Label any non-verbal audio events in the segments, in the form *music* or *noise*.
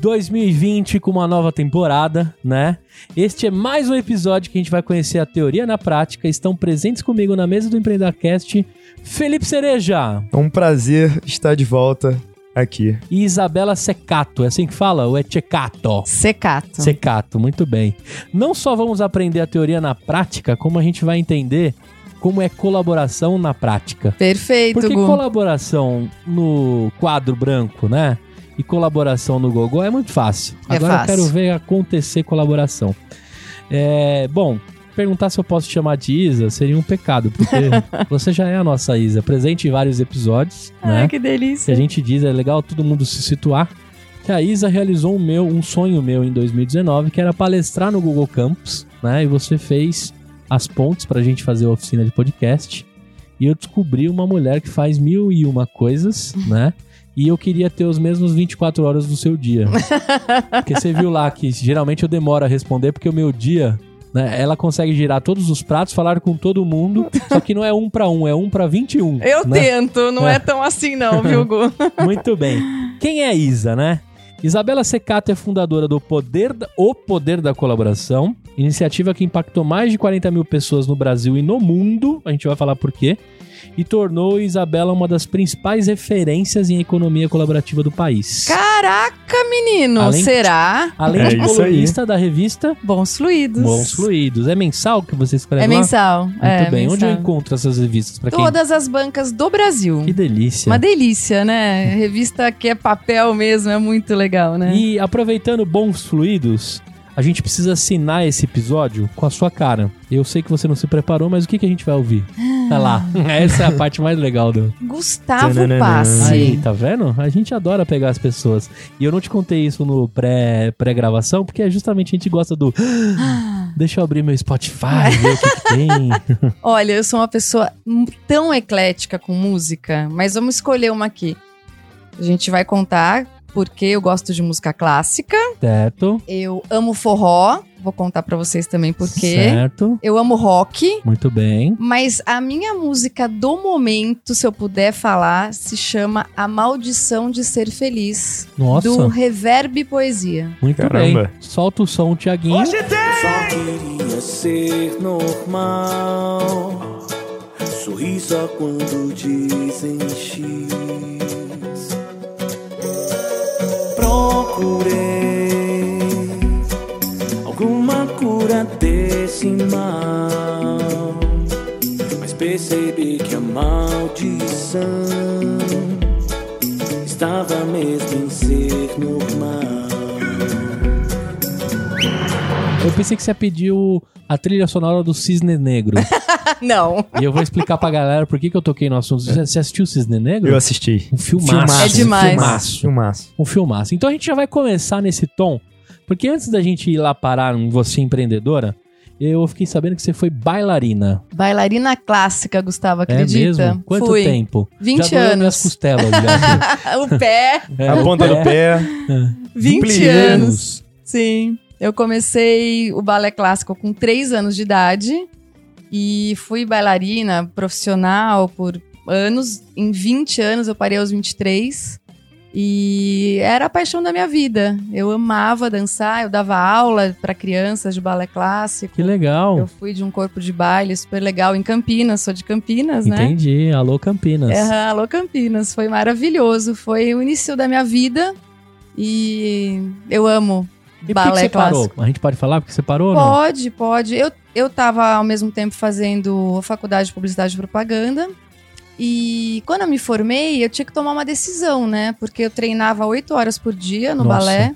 2020 com uma nova temporada, né? Este é mais um episódio que a gente vai conhecer a teoria na prática. Estão presentes comigo na mesa do Empreendacast Felipe Cereja. É um prazer estar de volta aqui. E Isabela Secato, é assim que fala? Ou é Checato? Secato. Secato, muito bem. Não só vamos aprender a teoria na prática, como a gente vai entender como é colaboração na prática. Perfeito, Porque Gu. colaboração no quadro branco, né? E colaboração no Gogol é muito fácil. É Agora eu fácil. quero ver acontecer colaboração. É, bom, perguntar se eu posso te chamar de Isa seria um pecado, porque *laughs* você já é a nossa Isa, presente em vários episódios, né? Ai, que que delícia. a gente diz, é legal todo mundo se situar, que a Isa realizou um, meu, um sonho meu em 2019, que era palestrar no Google Campus, né? E você fez as pontes pra gente fazer a oficina de podcast. E eu descobri uma mulher que faz mil e uma coisas, né? E eu queria ter os mesmos 24 horas do seu dia. *laughs* Porque você viu lá que geralmente eu demoro a responder, porque o meu dia, né? Ela consegue girar todos os pratos, falar com todo mundo, *laughs* só que não é um pra um, é um pra 21. Eu né? tento, não é. É. tão assim não, *laughs* viu, Gu? Muito bem. Quem é a Isa, né? Isabela Secato é fundadora do Poder da, O Poder da Colaboração, iniciativa que impactou mais de 40 mil pessoas no Brasil e no mundo, a gente vai falar por quê, e tornou Isabela uma das principais referências em economia colaborativa do país. Caraca, menino, Além- será? Além É de colunista da revista Bons fluidos. Bons Fluidos. É mensal que você escreve É lá? mensal. Muito é, bem. Onde eu mensal. encontro essas revistas? Pra quem... Todas as bancas do Brasil. Que delícia. Uma delícia, né? Revista que é papel mesmo, é muito legal, né? E aproveitando bons fluidos, a gente precisa assinar esse episódio com a sua cara. Eu sei que você não se preparou, mas o que, que a gente vai ouvir? Olha lá. *laughs* Essa é a parte mais legal do. Gustavo Tananana. Passi. Aí, tá vendo? A gente adora pegar as pessoas. E eu não te contei isso no pré- pré-gravação, porque é justamente a gente gosta do. Deixa eu abrir meu Spotify, ver o que, que tem. *laughs* Olha, eu sou uma pessoa tão eclética com música, mas vamos escolher uma aqui. A gente vai contar porque eu gosto de música clássica, certo? eu amo forró, vou contar pra vocês também por quê. Certo. Eu amo rock, Muito bem. mas a minha música do momento, se eu puder falar, se chama A Maldição de Ser Feliz, Nossa. do Reverb Poesia. Muito Caramba. bem. Solta o som, Tiaguinho. Só queria ser normal. Sorri só quando dizem Procurei alguma cura desse mal. Mas percebi que a maldição estava mesmo em ser normal. Eu pensei que você pediu a trilha sonora do Cisne Negro. *laughs* *laughs* Não. e eu vou explicar pra galera por que, que eu toquei no assunto. Você assistiu o Cisne Negro? Eu assisti. Um filmaço. Filmaço. É demais. Um filmaço. Filmaço. Um filmaço. Então a gente já vai começar nesse tom, porque antes da gente ir lá parar em Você Empreendedora, eu fiquei sabendo que você foi bailarina. Bailarina clássica, Gustavo, acredita? É mesmo? Quanto Fui. tempo? 20 já anos. minhas costelas já. *laughs* o pé, É, a o ponta pé. do pé. 20 Dupliei anos. Sim. Eu comecei o balé clássico com 3 anos de idade e fui bailarina profissional por anos. Em 20 anos, eu parei aos 23. E era a paixão da minha vida. Eu amava dançar, eu dava aula para crianças de balé clássico. Que legal. Eu fui de um corpo de baile super legal em Campinas, sou de Campinas, né? Entendi. Alô, Campinas. Aham, alô Campinas, foi maravilhoso. Foi o início da minha vida e eu amo E por que, balé você parou? clássico. A gente pode falar porque você parou ou não? Pode, pode. Eu, eu tava ao mesmo tempo fazendo a faculdade de publicidade e propaganda. E quando eu me formei, eu tinha que tomar uma decisão, né? Porque eu treinava oito horas por dia no Nossa. balé.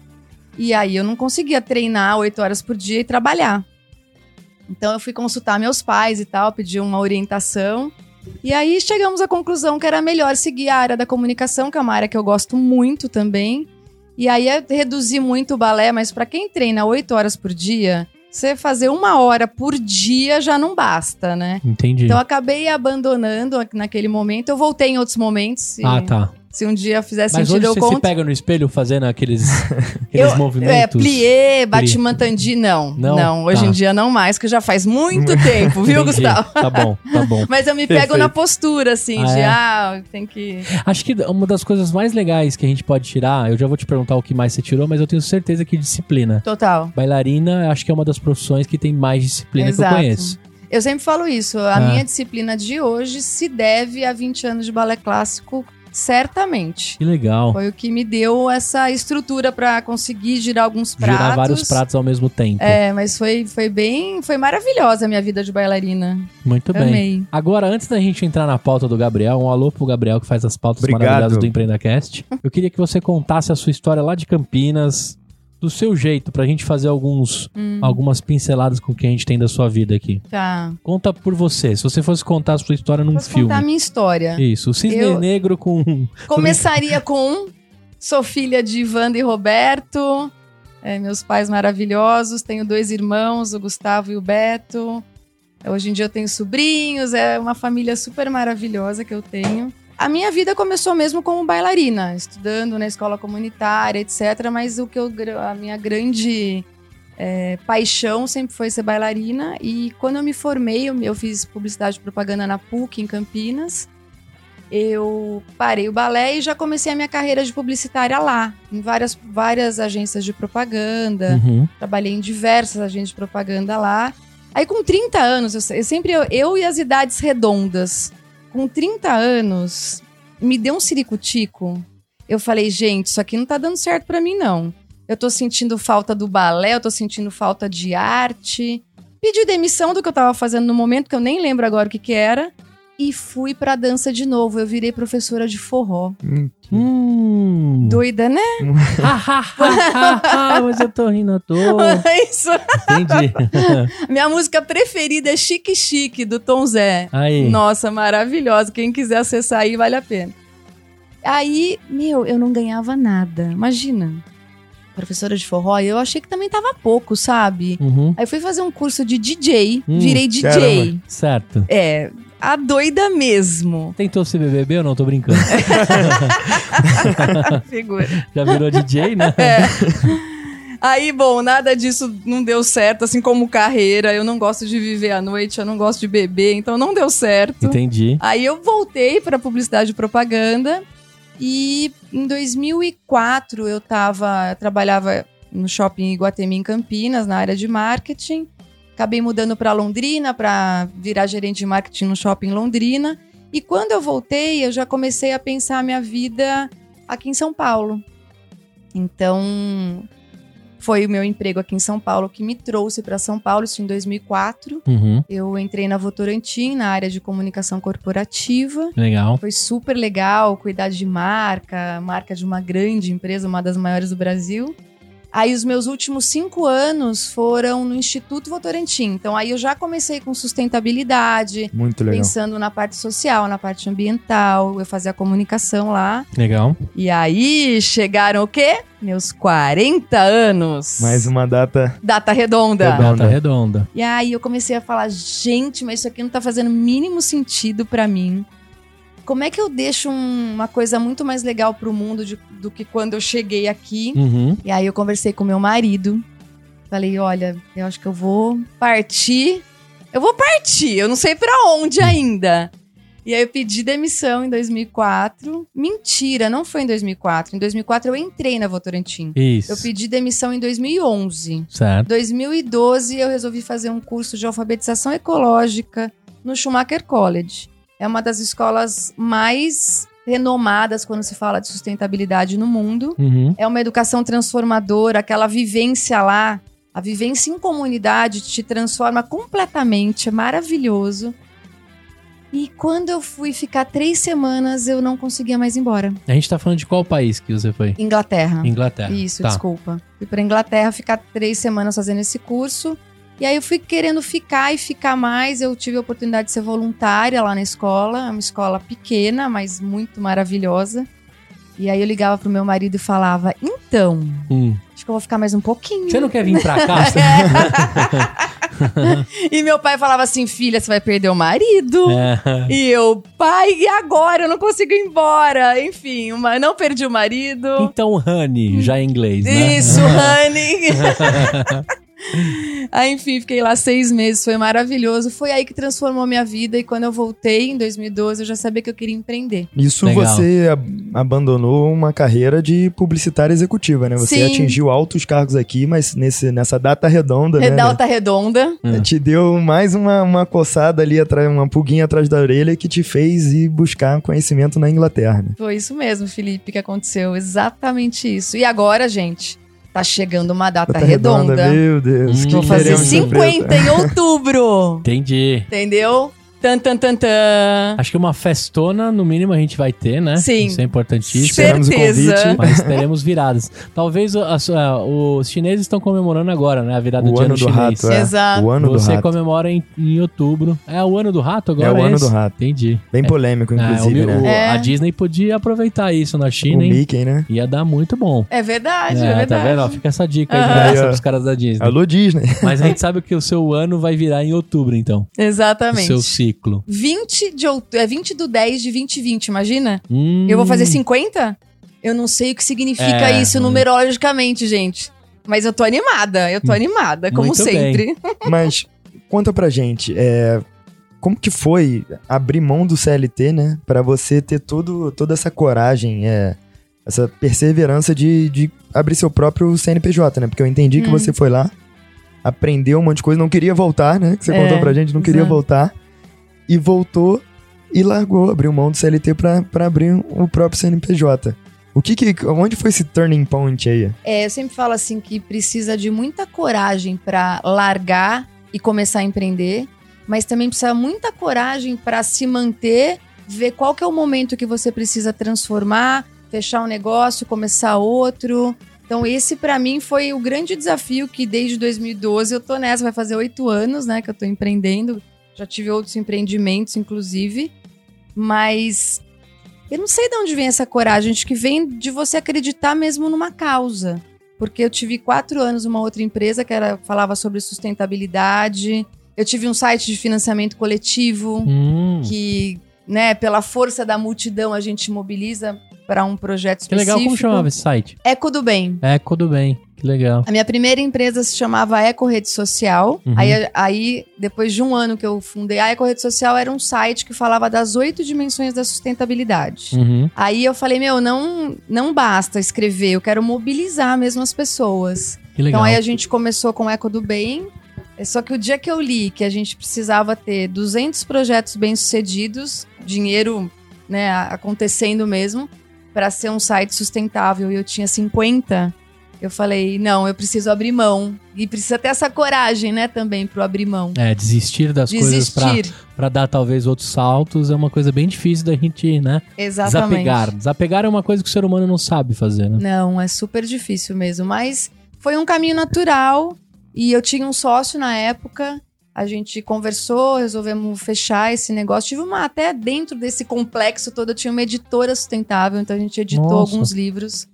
E aí eu não conseguia treinar oito horas por dia e trabalhar. Então eu fui consultar meus pais e tal, pedir uma orientação. E aí chegamos à conclusão que era melhor seguir a área da comunicação, que é uma área que eu gosto muito também. E aí eu reduzi muito o balé, mas pra quem treina oito horas por dia, você fazer uma hora por dia já não basta, né? Entendi. Então acabei abandonando naquele momento. Eu voltei em outros momentos. Se, ah, tá. Se um dia fizer Mas sentido, hoje eu você conto. se pega no espelho fazendo aqueles, *laughs* aqueles Eu- movimentos? É, plié, batimantandi, não. Não? Não, hoje Tá. em dia não mais, que já faz muito *laughs* tempo, viu. Gustavo? Tá bom, tá bom. *laughs* Mas eu me pego Perfeito. na postura, assim, Ah, de, é? ah, tem que... Acho que uma das coisas mais legais que a gente pode tirar, eu já vou te perguntar o que mais você tirou, mas eu tenho certeza que disciplina. Total. Bailarina, acho que é uma das profissões que tem mais disciplina que eu Exato. conheço. Eu sempre falo isso, a Ah. minha disciplina de hoje se deve a 20 anos de balé clássico, certamente. Que legal. Foi o que me deu essa estrutura pra conseguir girar alguns pratos. Girar vários pratos ao mesmo tempo. É, mas foi, foi bem. Foi maravilhosa a minha vida de bailarina. Muito bem. Amei. Agora, antes da gente entrar na pauta do Gabriel, um alô pro Gabriel que faz as pautas Obrigado. maravilhosas do EmpreendaCast. Eu queria que você contasse a sua história lá de Campinas, do seu jeito, pra gente fazer alguns, Hum. algumas pinceladas com o que a gente tem da sua vida aqui. Tá. Conta por você, se você fosse contar a sua história num Posso filme. contar a minha história. Isso, o Cisne Eu- Negro com. Começaria *laughs* com. Sou filha de Wanda e Roberto. é, meus pais maravilhosos. Tenho dois irmãos, o Gustavo e o Beto. Hoje em dia eu tenho sobrinhos. É uma família super maravilhosa que eu tenho. A minha vida começou mesmo como bailarina, estudando na escola comunitária, etc. Mas o que eu, a minha grande é, paixão sempre foi ser bailarina. E quando eu me formei, eu, eu fiz publicidade e propaganda na PUC, em Campinas. Eu parei o balé e já comecei a minha carreira de publicitária lá, em várias, várias agências de propaganda. Uhum. Trabalhei em diversas agências de propaganda lá. Aí, com 30 anos, eu, eu sempre. Eu, eu e as idades redondas. Com 30 anos, me deu um ciricutico. Eu falei, gente, isso aqui não tá dando certo pra mim, não. Eu tô sentindo falta do balé, eu tô sentindo falta de arte. Pedi demissão do que eu tava fazendo no momento, que eu nem lembro agora o que que era. E fui pra dança de novo. Eu virei professora de forró. Hum. Doida, né? *laughs* Mas eu tô rindo à toa. *laughs* Isso. Entendi. *laughs* Minha música preferida é Chique Chique, do Tom Zé. Aí. Nossa, maravilhosa. Quem quiser acessar aí, vale a pena. Aí, meu, eu não ganhava nada. Imagina. Professora de forró, eu achei que também tava pouco, sabe? Uhum. Aí fui fazer um curso de DJ, Hum, virei DJ. caramba. Certo. É, a doida mesmo. Tentou ser BBB ou não? Tô brincando. *laughs* Figura. Já virou DJ, né? É. Aí, bom, nada disso não deu certo, assim como carreira. Eu não gosto de viver à noite, eu não gosto de beber, então não deu certo. Entendi. Aí eu voltei para publicidade e propaganda e em 2004 eu tava, eu trabalhava no shopping Iguatemi em Campinas, na área de marketing. Acabei mudando para Londrina para virar gerente de marketing no shopping em Londrina. E quando eu voltei, eu já comecei a pensar a minha vida aqui em São Paulo. Então, foi o meu emprego aqui em São Paulo que me trouxe para São Paulo, isso em 2004. Uhum. Eu entrei na Votorantim, na área de comunicação corporativa. Legal. Foi super legal cuidar de marca, marca de uma grande empresa, uma das maiores do Brasil. Aí os meus últimos cinco anos foram no Instituto Votorantim. Então aí eu já comecei com sustentabilidade, Muito legal. pensando na parte social, na parte ambiental. Eu fazia comunicação lá. Legal. E aí chegaram o quê? Meus 40 anos. Mais uma data. Data redonda. Redonda. Data redonda. E aí eu comecei a falar, gente, mas isso aqui não tá fazendo o mínimo sentido pra mim. Como é que eu deixo um- uma coisa muito mais legal pro mundo de- do que quando eu cheguei aqui? Uhum. E aí eu conversei com meu marido. Falei, olha, eu acho que eu vou partir. Eu vou partir, eu não sei pra onde ainda. E aí eu pedi demissão em 2004. Mentira, não foi em 2004. Em 2004 eu entrei na Votorantim. Isso. Eu pedi demissão em 2011. Certo. 2012 eu resolvi fazer um curso de alfabetização ecológica no Schumacher College. É uma das escolas mais renomadas quando se fala de sustentabilidade no mundo. Uhum. É uma educação transformadora, aquela vivência lá, a vivência em comunidade te transforma completamente, é maravilhoso. E quando eu fui ficar três semanas, eu não conseguia mais ir embora. A gente tá falando de qual país que você foi? Inglaterra. Inglaterra. Isso, tá. desculpa. Fui pra Inglaterra ficar três semanas fazendo esse curso. E aí eu fui querendo ficar e ficar mais. Eu tive a oportunidade de ser voluntária lá na escola. É uma escola pequena, mas muito maravilhosa. E aí eu ligava pro meu marido e falava: então, Hum. acho que eu vou ficar mais um pouquinho. Você não quer vir pra cá? *laughs* E meu pai falava assim, filha, você vai perder o marido. É. E eu, pai, e agora? Eu não consigo ir embora. Enfim, uma, não perdi o marido. Então, honey, já em inglês, né? Isso, *laughs* honey. *laughs* Aí, enfim, fiquei lá seis meses, foi maravilhoso. Foi aí que transformou minha vida. E quando eu voltei, em 2012, eu já sabia que eu queria empreender. Isso Legal. você ab- abandonou uma carreira de publicitária executiva, né? Você Sim. atingiu altos cargos aqui, mas nesse, nessa data redonda, né, Redalta Redonda. Hum. Te deu mais uma, uma coçada ali atrás, uma pulguinha atrás da orelha que te fez ir buscar conhecimento na Inglaterra. né? Foi isso mesmo, Felipe, que aconteceu. Exatamente isso. E agora, gente, tá chegando uma data Data redonda. Meu Deus. Hum. que Vou fazer queremos surpresa. 50 em outubro. Entendi. Entendeu? Tan, tan, tan, tan. Acho que uma festona, no mínimo, a gente vai ter, né? Sim. Isso é importantíssimo. Esperamos o Certeza. convite. *laughs* Mas teremos viradas. Talvez o- as- ah, os chineses estão comemorando agora, né? A virada O de ano ano do chinês. rato, é. Exato. O ano do Você rato. comemora em, em outubro. É o ano do rato agora? É o ano esse? do rato. Entendi. Bem polêmico, É, o inclusive, meu- o- né? É. A Disney podia aproveitar isso na O China, hein? Mickey, né? Ia dar muito bom. É verdade, é, É, verdade. tá vendo? Ó, Fica essa dica aí de Ah. graça Aí, ó. pros caras da Disney. Alô, Disney. Mas a gente *laughs* sabe que o seu ano vai virar em outubro, então. O Exatamente. seu ciclo. 20 de outubro, é 20 do 10 de 2020, imagina? Hum, Eu vou fazer 50? Eu não sei o que significa É, isso hum. numerologicamente, gente. Mas eu tô animada, eu tô animada, como Muito sempre. *laughs* Mas conta pra gente, é, como que foi abrir mão do CLT, né? Pra você ter todo, toda essa coragem, é, essa perseverança de, de abrir seu próprio CNPJ, né? Porque eu entendi que Hum. você foi lá, aprendeu um monte de coisa, não queria voltar, né? Que você É, contou pra gente, não queria exato. voltar. E voltou e largou, abriu mão do CLT pra abrir o próprio CNPJ. O que que, onde foi esse turning point aí? É, eu sempre falo assim que precisa de muita coragem pra largar e começar a empreender, mas também precisa muita coragem pra se manter, ver qual que é o momento que você precisa transformar, fechar um negócio, começar outro. Então esse pra mim foi o grande desafio que desde 2012 eu tô nessa, vai fazer oito anos, né, que eu tô empreendendo. Já tive outros empreendimentos, inclusive, mas eu não sei de onde vem essa coragem, acho que vem de você acreditar mesmo numa causa. Porque eu tive quatro anos numa outra empresa que era, falava sobre sustentabilidade. Eu tive um site de financiamento coletivo Hum, que, né, pela força da multidão a gente mobiliza para um projeto que específico. legal. Como chamava esse site? Eco do Bem. Eco do Bem. Que legal. A minha primeira empresa se chamava Eco Rede Social. Uhum. Aí, aí, depois de um ano que eu fundei, a Eco Rede Social era um site que falava das oito dimensões da sustentabilidade. Uhum. Aí eu falei, meu, não, não basta escrever, eu quero mobilizar mesmo as pessoas. Que legal. Então aí a gente começou com o Eco do Bem. É só que o dia que eu li que a gente precisava ter 200 projetos bem-sucedidos, dinheiro né, acontecendo mesmo, para ser um site sustentável e eu tinha 50, eu falei, não, eu preciso abrir mão. E precisa ter essa coragem, né, também, pro abrir mão. É, desistir das coisas pra, Desistir. pra dar talvez outros saltos é uma coisa bem difícil da gente, né? Exatamente. Desapegar. Desapegar é uma coisa que o ser humano não sabe fazer, né? Não, é super difícil mesmo. Mas foi um caminho natural. E eu tinha um sócio na época. A gente conversou, resolvemos fechar esse negócio. Tive uma, até dentro desse complexo todo, eu tinha uma editora sustentável, então a gente editou Nossa. alguns livros.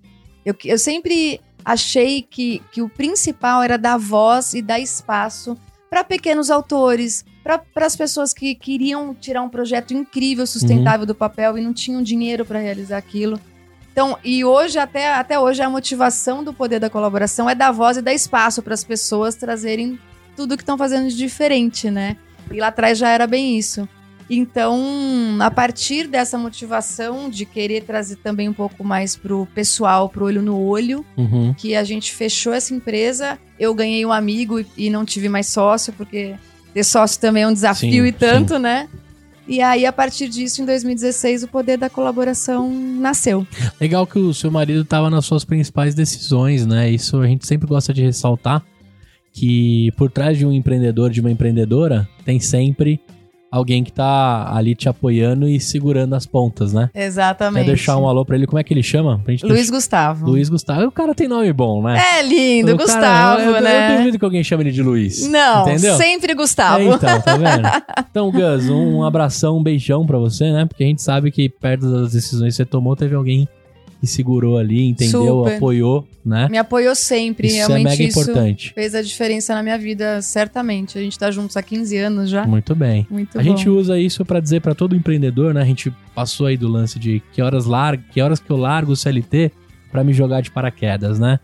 Eu, eu sempre achei que, que o principal era dar voz e dar espaço para pequenos autores, para as pessoas que queriam tirar um projeto incrível, sustentável do papel e não tinham dinheiro para realizar aquilo. Então, e hoje, até, até hoje, a motivação do poder da colaboração é dar voz e dar espaço para as pessoas trazerem tudo que estão fazendo de diferente, né? E lá atrás já era bem isso. Então, a partir dessa motivação de querer trazer também um pouco mais pro pessoal, pro olho no olho, Uhum. que a gente fechou essa empresa. Eu ganhei um amigo e, não tive mais sócio, porque ter sócio também é um desafio Sim, e tanto, né? E aí, a partir disso, em 2016, o poder da colaboração nasceu. Legal que o seu marido estava nas suas principais decisões, né? Isso a gente sempre gosta de ressaltar que por trás de um empreendedor, de uma empreendedora, tem sempre alguém que tá ali te apoiando e segurando as pontas, né? Exatamente. Quer deixar um alô pra ele, como é que ele chama? Luiz deixar- Gustavo. Luiz Gustavo. O cara tem nome bom, né? É lindo, O cara- Gustavo, eu, eu- né? Eu duvido que alguém chame ele de Luiz. Não, Entendeu? sempre Gustavo. É, então, tá vendo? *laughs* Então, Gus, um abração, um beijão pra você, né? Porque a gente sabe que perto das decisões que você tomou, teve alguém que segurou ali, entendeu, Super. apoiou, né? Me apoiou sempre, Isso é realmente mega isso importante. fez a diferença na minha vida, certamente. A gente tá juntos há 15 anos já. Muito bem. Muito a bom. gente usa isso pra dizer pra todo empreendedor, né? A gente passou aí do lance de que horas largo, que horas que eu largo o CLT pra me jogar de paraquedas, né?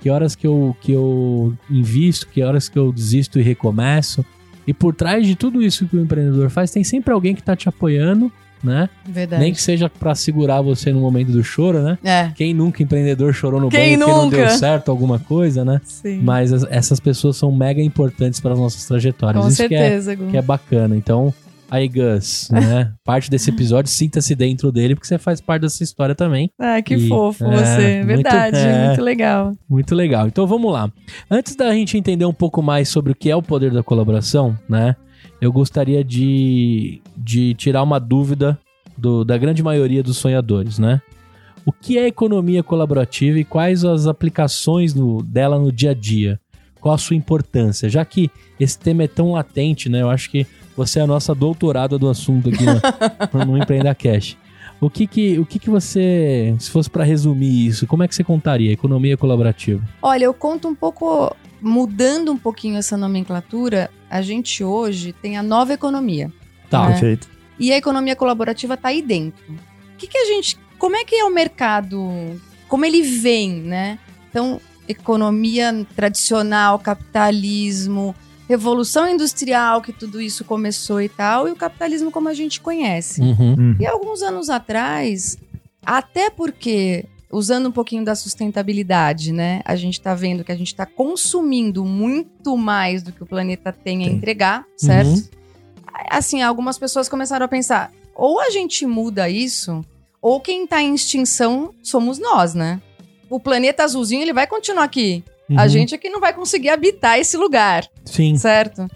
Que horas que eu, que eu invisto, que horas que eu desisto e recomeço. E por trás de tudo isso que o empreendedor faz, tem sempre alguém que tá te apoiando, né? Verdade. Nem que seja pra segurar você no momento do choro, né? É, Quem nunca empreendedor chorou no Quem banho porque não nunca? deu certo alguma coisa, né? sim. Mas as- essas pessoas são mega importantes para as nossas trajetórias. Com Isso que é, certeza, que é bacana. Então, aí, Gus, né? Parte desse episódio, sinta-se dentro dele, porque você faz parte dessa história também. Ah, que E- fofo é, você. muito- Verdade, é. muito legal. Muito legal. Então vamos lá. Antes da gente entender um pouco mais sobre o que é o poder da colaboração, né? Eu gostaria de, de tirar uma dúvida do- da grande maioria dos sonhadores, né? O que é economia colaborativa e quais as aplicações no- dela no dia a dia? Qual a sua importância? Já que esse tema é tão latente, né? Eu acho que você é a nossa doutorada do assunto aqui no, *laughs* no Empreenda Cash. O que que, o que que você, se fosse para resumir isso, como é que você contaria economia colaborativa? Olha, eu conto um pouco, mudando um pouquinho essa nomenclatura, a gente hoje tem a nova economia. Tá. É. Perfeito. E a economia colaborativa tá aí dentro. O que, que a gente. Como é que é o mercado? Como ele vem, né? Então, economia tradicional, capitalismo, revolução industrial, que tudo isso começou e tal, e o capitalismo como a gente conhece. Uhum. Hum. E alguns anos atrás, até porque, usando um pouquinho da sustentabilidade, né? A gente tá vendo que a gente tá consumindo muito mais do que o planeta tem a entregar, certo? Uhum. Assim, algumas pessoas começaram a pensar: ou a gente muda isso, ou quem tá em extinção somos nós, né? O planeta azulzinho, ele vai continuar aqui. A Uhum. gente é que não vai conseguir habitar esse lugar Sim. certo?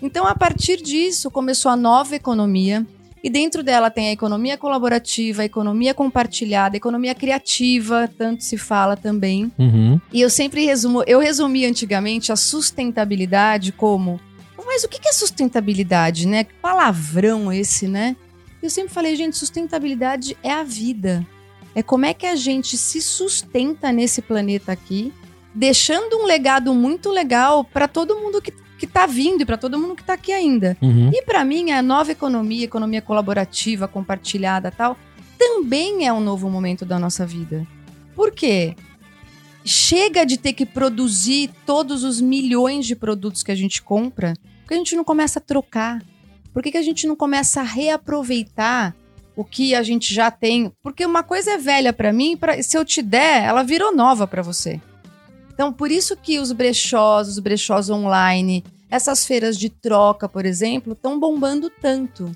Então, a partir disso, começou a nova economia. E dentro dela tem a economia colaborativa, a economia compartilhada, a economia criativa, tanto se fala também. Uhum. E eu sempre resumo, eu resumi antigamente a sustentabilidade como, mas o que é sustentabilidade, né? Que palavrão esse, né? Eu sempre falei, gente, sustentabilidade é a vida. É como é que a gente se sustenta nesse planeta aqui, deixando um legado muito legal para todo mundo que, que tá vindo e para todo mundo que tá aqui ainda. Uhum. E para mim, a nova economia, economia colaborativa, compartilhada tal, também é um novo momento da nossa vida. Por quê? Chega de ter que produzir todos os milhões de produtos que a gente compra, porque a gente não começa a trocar. Por que, que a gente não começa a reaproveitar o que a gente já tem? Porque uma coisa é velha para mim, pra, se eu te der, ela virou nova para você. Então, por isso que os brechós, os brechós online, essas feiras de troca, por exemplo, estão bombando tanto.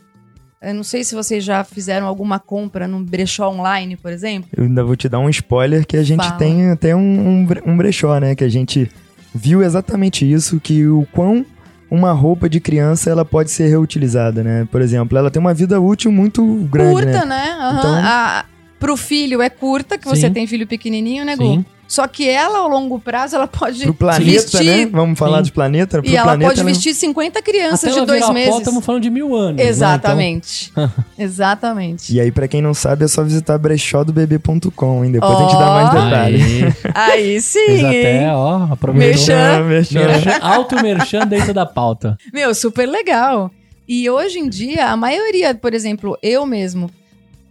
Eu não sei se vocês já fizeram alguma compra num brechó online, por exemplo. Eu ainda vou te dar um spoiler que a gente Fala. tem até um, um, bre- brechó, né? Que a gente viu exatamente isso, que o quão uma roupa de criança ela pode ser reutilizada, né? Por exemplo, ela tem uma vida útil muito grande, curta, né? né? Aham. Então- A- pro filho é curta, que você Sim. tem filho pequenininho, né, Gu? Sim. Só que ela, ao longo prazo, ela pode Pro planeta, vestir... né? Vamos falar Sim. de planeta. Pro E ela planeta, pode ela- vestir 50 crianças Até de ela dois meses. estamos falando de mil anos. né? Exatamente. *laughs* Exatamente. E aí, pra quem não sabe, é só visitar brechódobebê.com, hein? Depois a gente dá mais. Então, detalhes. aí, Aí sim, fez até, ó, aproveitou. Merchan. Ah, merchan. Merchan, alto merchan dentro da pauta. Meu, super legal. E hoje em dia, a maioria, por exemplo, eu mesmo,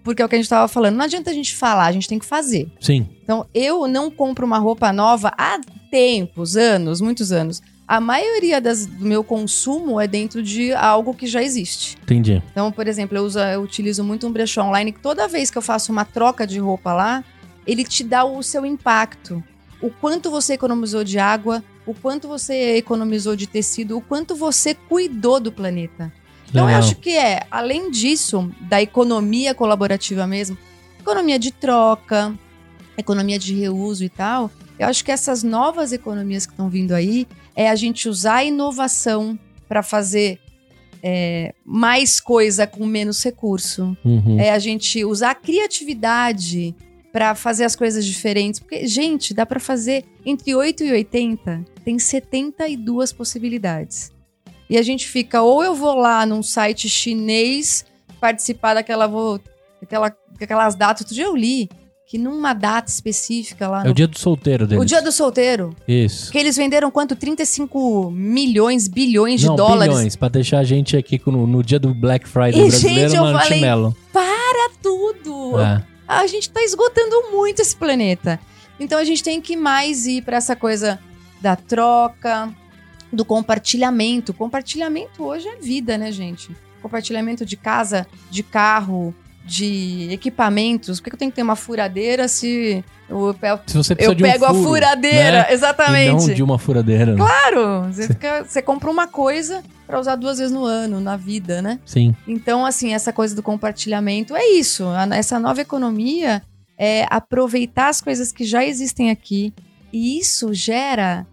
porque é o que a gente tava falando, não adianta a gente falar, a gente tem que fazer. Sim. Então, eu não compro uma roupa nova há tempos, anos, muitos anos. A maioria das- do meu consumo é dentro de algo que já existe. Entendi. Então, por exemplo, eu, uso, eu utilizo muito um brechó online que toda vez que eu faço uma troca de roupa lá, ele te dá o seu impacto. O quanto você economizou de água, o quanto você economizou de tecido, o quanto você cuidou do planeta. Então, eu Legal. acho que é, além disso, da economia colaborativa mesmo, economia de troca, economia de reuso e tal, eu acho que essas novas economias que estão vindo aí é a gente usar a inovação para fazer é, mais coisa com menos recurso. Uhum. É a gente usar a criatividade para fazer as coisas diferentes. Porque, gente, dá para fazer entre 8 e 80, tem 72 possibilidades. E a gente fica, ou eu vou lá num site chinês participar daquela. Vou, daquela, daquelas datas. Outro dia eu li que numa data específica lá É no o dia do solteiro deles. o dia do solteiro, Isso. que eles venderam quanto? 35 milhões, bilhões de Não, dólares. bilhões, pra deixar a gente aqui no, no dia do Black Friday E, brasileiro gente, eu falei- chinelo. Para tudo! É. A gente tá esgotando muito esse planeta. Então a gente tem que mais ir pra essa coisa da troca, do compartilhamento. Compartilhamento hoje é vida, né, gente? Compartilhamento de casa, de carro, de equipamentos. Por que eu tenho que ter uma furadeira se eu, pe- Se eu de um pego a furo, furadeira? né? E Exatamente. não de uma furadeira. né? Claro! Você, fica- você compra uma coisa pra usar duas vezes no ano, na vida, né? Sim. Então, assim, essa coisa do compartilhamento é isso. Essa nova economia é aproveitar as coisas que já existem aqui. E isso gera,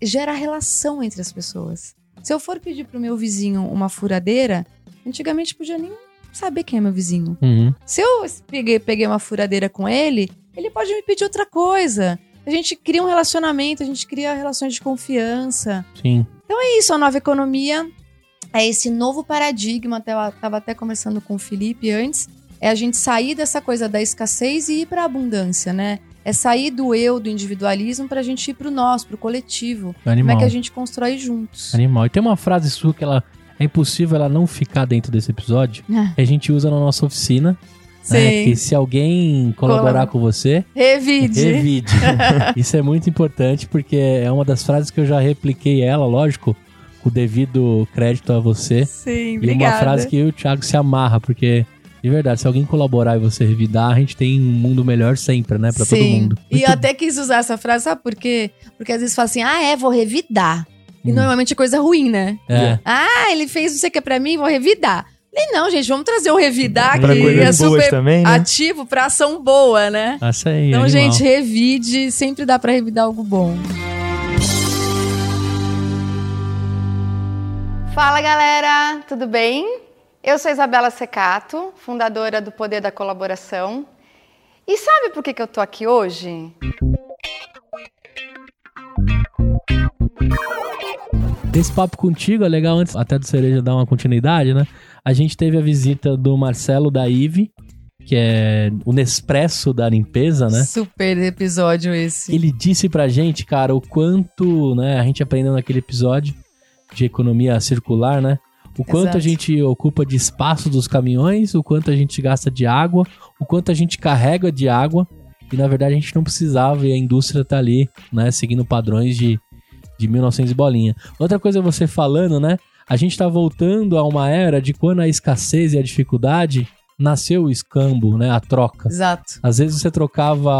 gera relação entre as pessoas. Se eu for pedir pro meu vizinho uma furadeira, antigamente podia nem saber quem é meu vizinho. Uhum. Se eu peguei, peguei uma furadeira com ele, ele pode me pedir outra coisa. A gente cria um relacionamento, a gente cria relações de confiança. Sim. É isso, a nova economia é esse novo paradigma. Até, eu tava até conversando com o Felipe antes. É a gente sair dessa coisa da escassez e ir para a abundância, né? É sair do eu, do individualismo, para a gente ir pro nós, pro coletivo. Animal. Como é que a gente constrói juntos? Animal. E tem uma frase sua que ela é impossível ela não ficar dentro desse episódio. Ah. Que a gente usa na nossa oficina. Né? Que se alguém colaborar Colabora. com você, Revide. revide. *laughs* Isso é muito importante porque é uma das frases que eu já repliquei ela, lógico, com o devido crédito a você. Sim, E obrigada. uma frase que eu e o Thiago se amarra, porque, de verdade, se alguém colaborar e você revidar, a gente tem um mundo melhor sempre, né? Pra todo Sim. mundo. E eu até quis usar essa frase, sabe por quê? Porque às vezes fala assim, ah, é, vou revidar. E Hum. normalmente é coisa ruim, né? É. Ah, ele fez não sei o que pra mim, vou revidar. Falei, não, gente, vamos trazer o revidar, Pra que é super também, né? ativo pra ação boa, né? Essa aí, Então, animal. gente, revide, sempre dá pra revidar algo bom. Fala galera, tudo bem? Eu sou Isabela Secato, fundadora do Poder da Colaboração. E sabe por que, que eu tô aqui hoje? Esse papo contigo é legal antes até do Cereja dar uma continuidade, né? A gente teve a visita do Marcelo da Ive, que é o Nespresso da limpeza, né? Super episódio esse. Ele disse pra gente, cara, o quanto, né, a gente aprendeu naquele episódio de economia circular, né? O quanto Exato. a gente ocupa de espaço dos caminhões, o quanto a gente gasta de água, o quanto a gente carrega de água, e na verdade a gente não precisava e a indústria tá ali, né, seguindo padrões de, de 1900 e bolinha. Outra coisa você falando, né? A gente tá voltando a uma era de quando a escassez e a dificuldade nasceu o escambo, né, a troca. Exato. Às vezes você trocava,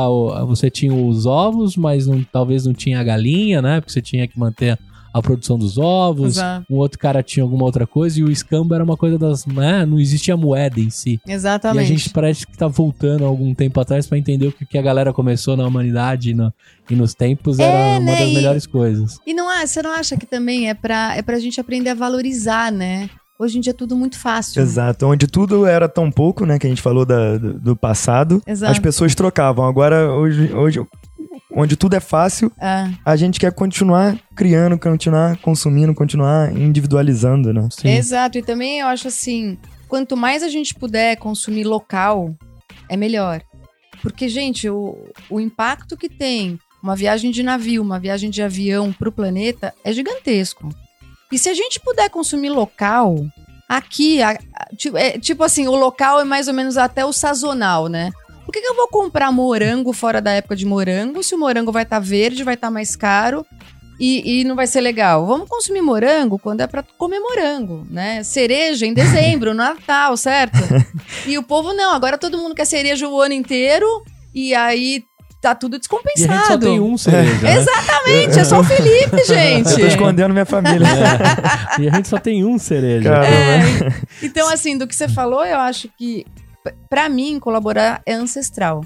você tinha os ovos, mas não- talvez não tinha a galinha, né? Porque você tinha que manter a produção dos ovos. Exato. Um outro cara tinha alguma outra coisa e o escambo era uma coisa das, né? Não existia moeda em si. E a Exatamente. gente parece que tá voltando algum tempo atrás pra entender o que, que a galera começou na humanidade e, no- e nos tempos era É, uma né, das e- melhores coisas. E não é, você não acha que também é pra, é pra gente aprender a valorizar, né? Hoje em dia é tudo muito fácil. Exato, onde tudo era tão pouco, né, que a gente falou da- do, do passado, Exato. as pessoas trocavam. Agora, hoje, hoje, onde tudo é fácil, Ah, a gente quer continuar criando, continuar consumindo, continuar individualizando, né? Sim. Exato. E também eu acho assim, quanto mais a gente puder consumir local, é melhor. Porque, gente, o, o impacto que tem uma viagem de navio, uma viagem de avião pro planeta é gigantesco. E se a gente puder consumir local, aqui, a- a- tipo, é, tipo assim, o local é mais ou menos até o sazonal, né? Por que, que eu vou comprar morango fora da época de morango se o morango vai estar verde, vai estar mais caro e, e não vai ser legal? Vamos consumir morango quando é pra comer morango, né? Cereja em dezembro, no *laughs* Natal, certo? *laughs* E o povo não, agora todo mundo quer cereja o ano inteiro e aí tá tudo E a descompensado. gente só tem um cereja, né? *laughs* Exatamente, é só o Felipe, gente. Eu tô escondendo minha família. E a gente só tem um cereja. É, então, assim, do que você falou, eu acho que, p- pra mim, colaborar é ancestral.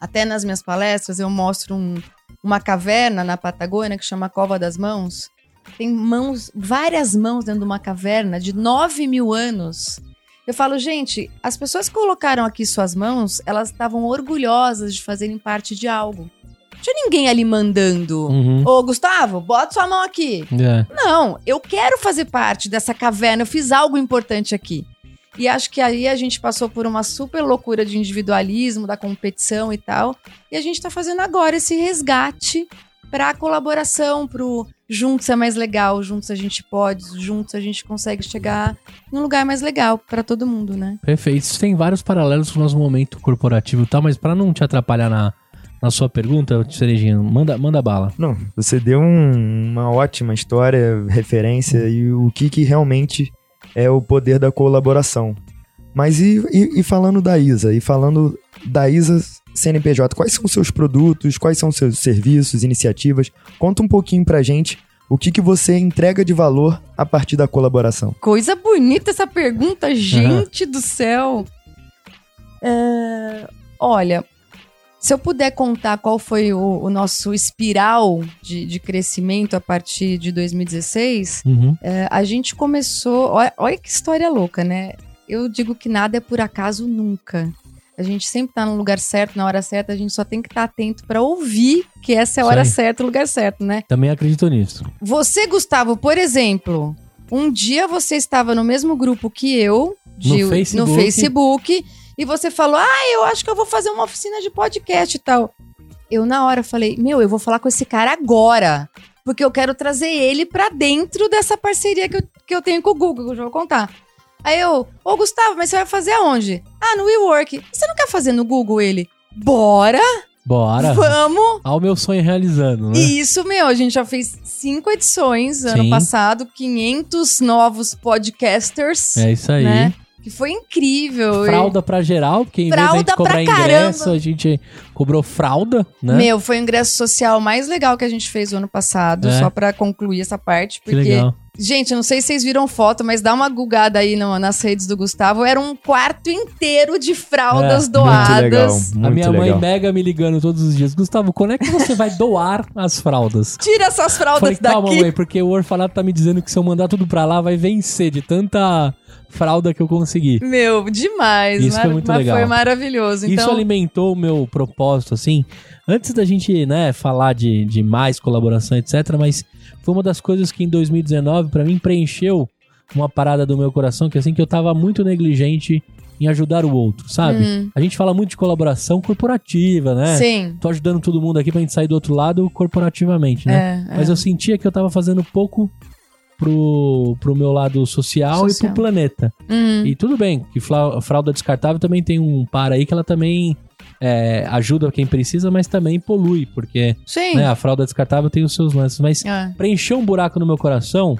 Até nas minhas palestras, eu mostro um- uma caverna na Patagônia que chama Cova das Mãos. Tem mãos, várias mãos dentro de uma caverna de 9 mil anos. Eu falo, gente, as pessoas que colocaram aqui suas mãos, elas estavam orgulhosas de fazerem parte de algo. Não tinha ninguém ali mandando. Uhum. Ô, Gustavo, bota sua mão aqui. É. Não, eu quero fazer parte dessa caverna, eu fiz algo importante aqui. E acho que aí a gente passou por uma super loucura de individualismo, da competição e tal. E a gente tá fazendo agora esse resgate pra colaboração, pro juntos é mais legal, juntos a gente pode, juntos a gente consegue chegar num lugar mais legal pra todo mundo, né? Perfeito. Isso tem vários paralelos com o nosso momento corporativo e tal, mas pra não te atrapalhar na, na sua pergunta, Cerejinha, manda, manda bala. Não, você deu um- uma ótima história, referência e o que, que realmente é o poder da colaboração. Mas e, e- e falando da Isa? E falando da Isa CNPJ, quais são os seus produtos, quais são os seus serviços, iniciativas? Conta um pouquinho pra gente o que, que você entrega de valor a partir da colaboração. Coisa bonita essa pergunta, gente do céu. É, olha, se eu puder contar qual foi o, o nosso espiral de, de crescimento a partir de 2016, Uhum. é, a gente começou. Olha, olha que história louca, né? Eu digo que nada é por acaso nunca. A gente sempre tá no lugar certo, na hora certa, a gente só tem que estar atento pra ouvir que essa é a hora aí. certa, o lugar certo, né? Também acredito nisso. Você, Gustavo, por exemplo, um dia você estava no mesmo grupo que eu, de- No Facebook. no Facebook, e você falou: Ah, eu acho que eu vou fazer uma oficina de podcast e tal. Eu, na hora, falei: Meu, eu vou falar com esse cara agora. Porque eu quero trazer ele pra dentro dessa parceria que eu, que eu tenho com o Google, que eu já vou contar. Aí eu, ô Gustavo, mas você vai fazer aonde? Ah, no WeWork. Você não quer fazer no Google ele? Bora! Bora. Vamos! Ao meu sonho realizando, né? Isso, meu, a gente já fez cinco edições ano Sim. passado, 500 novos podcasters, É isso aí. né? Que foi incrível. Fralda pra geral, porque em vez de a Fralda gente cobrar ingresso, caramba. a gente cobrou fralda, E, né? Meu, foi o ingresso social mais legal que a gente fez o ano passado, É. só pra concluir essa parte, que porque. Gente, eu não sei se vocês viram foto, mas dá uma gugada aí no- nas redes do Gustavo. Era um quarto inteiro de fraldas É, doadas. Muito legal, muito a minha legal. mãe mega me ligando todos os dias. Gustavo, quando é que você vai doar as fraldas? *laughs* Tira essas fraldas Falei, calma, daqui. mãe, porque o orfanato tá me dizendo que se eu mandar tudo pra lá, vai vencer de tanta fralda que eu consegui. Meu, demais. Isso foi muito mas legal. foi maravilhoso. Isso Então, alimentou o meu propósito, assim. Antes da gente, né, falar de, de mais colaboração, etc., mas foi uma das coisas que em 2019, pra mim, preencheu uma parada do meu coração, que assim, que eu tava muito negligente em ajudar o outro, sabe? Hum. A gente fala muito de colaboração corporativa, né? sim. Tô ajudando todo mundo aqui pra gente sair do outro lado corporativamente, né? É, é. Mas eu sentia que eu tava fazendo pouco pro, pro meu lado social, Social. e pro planeta. Hum. E tudo bem, que fralda descartável também tem um par aí que ela também é, ajuda quem precisa, mas também polui, porque né, a fralda descartável tem os seus lances. Mas É. preencheu um buraco no meu coração.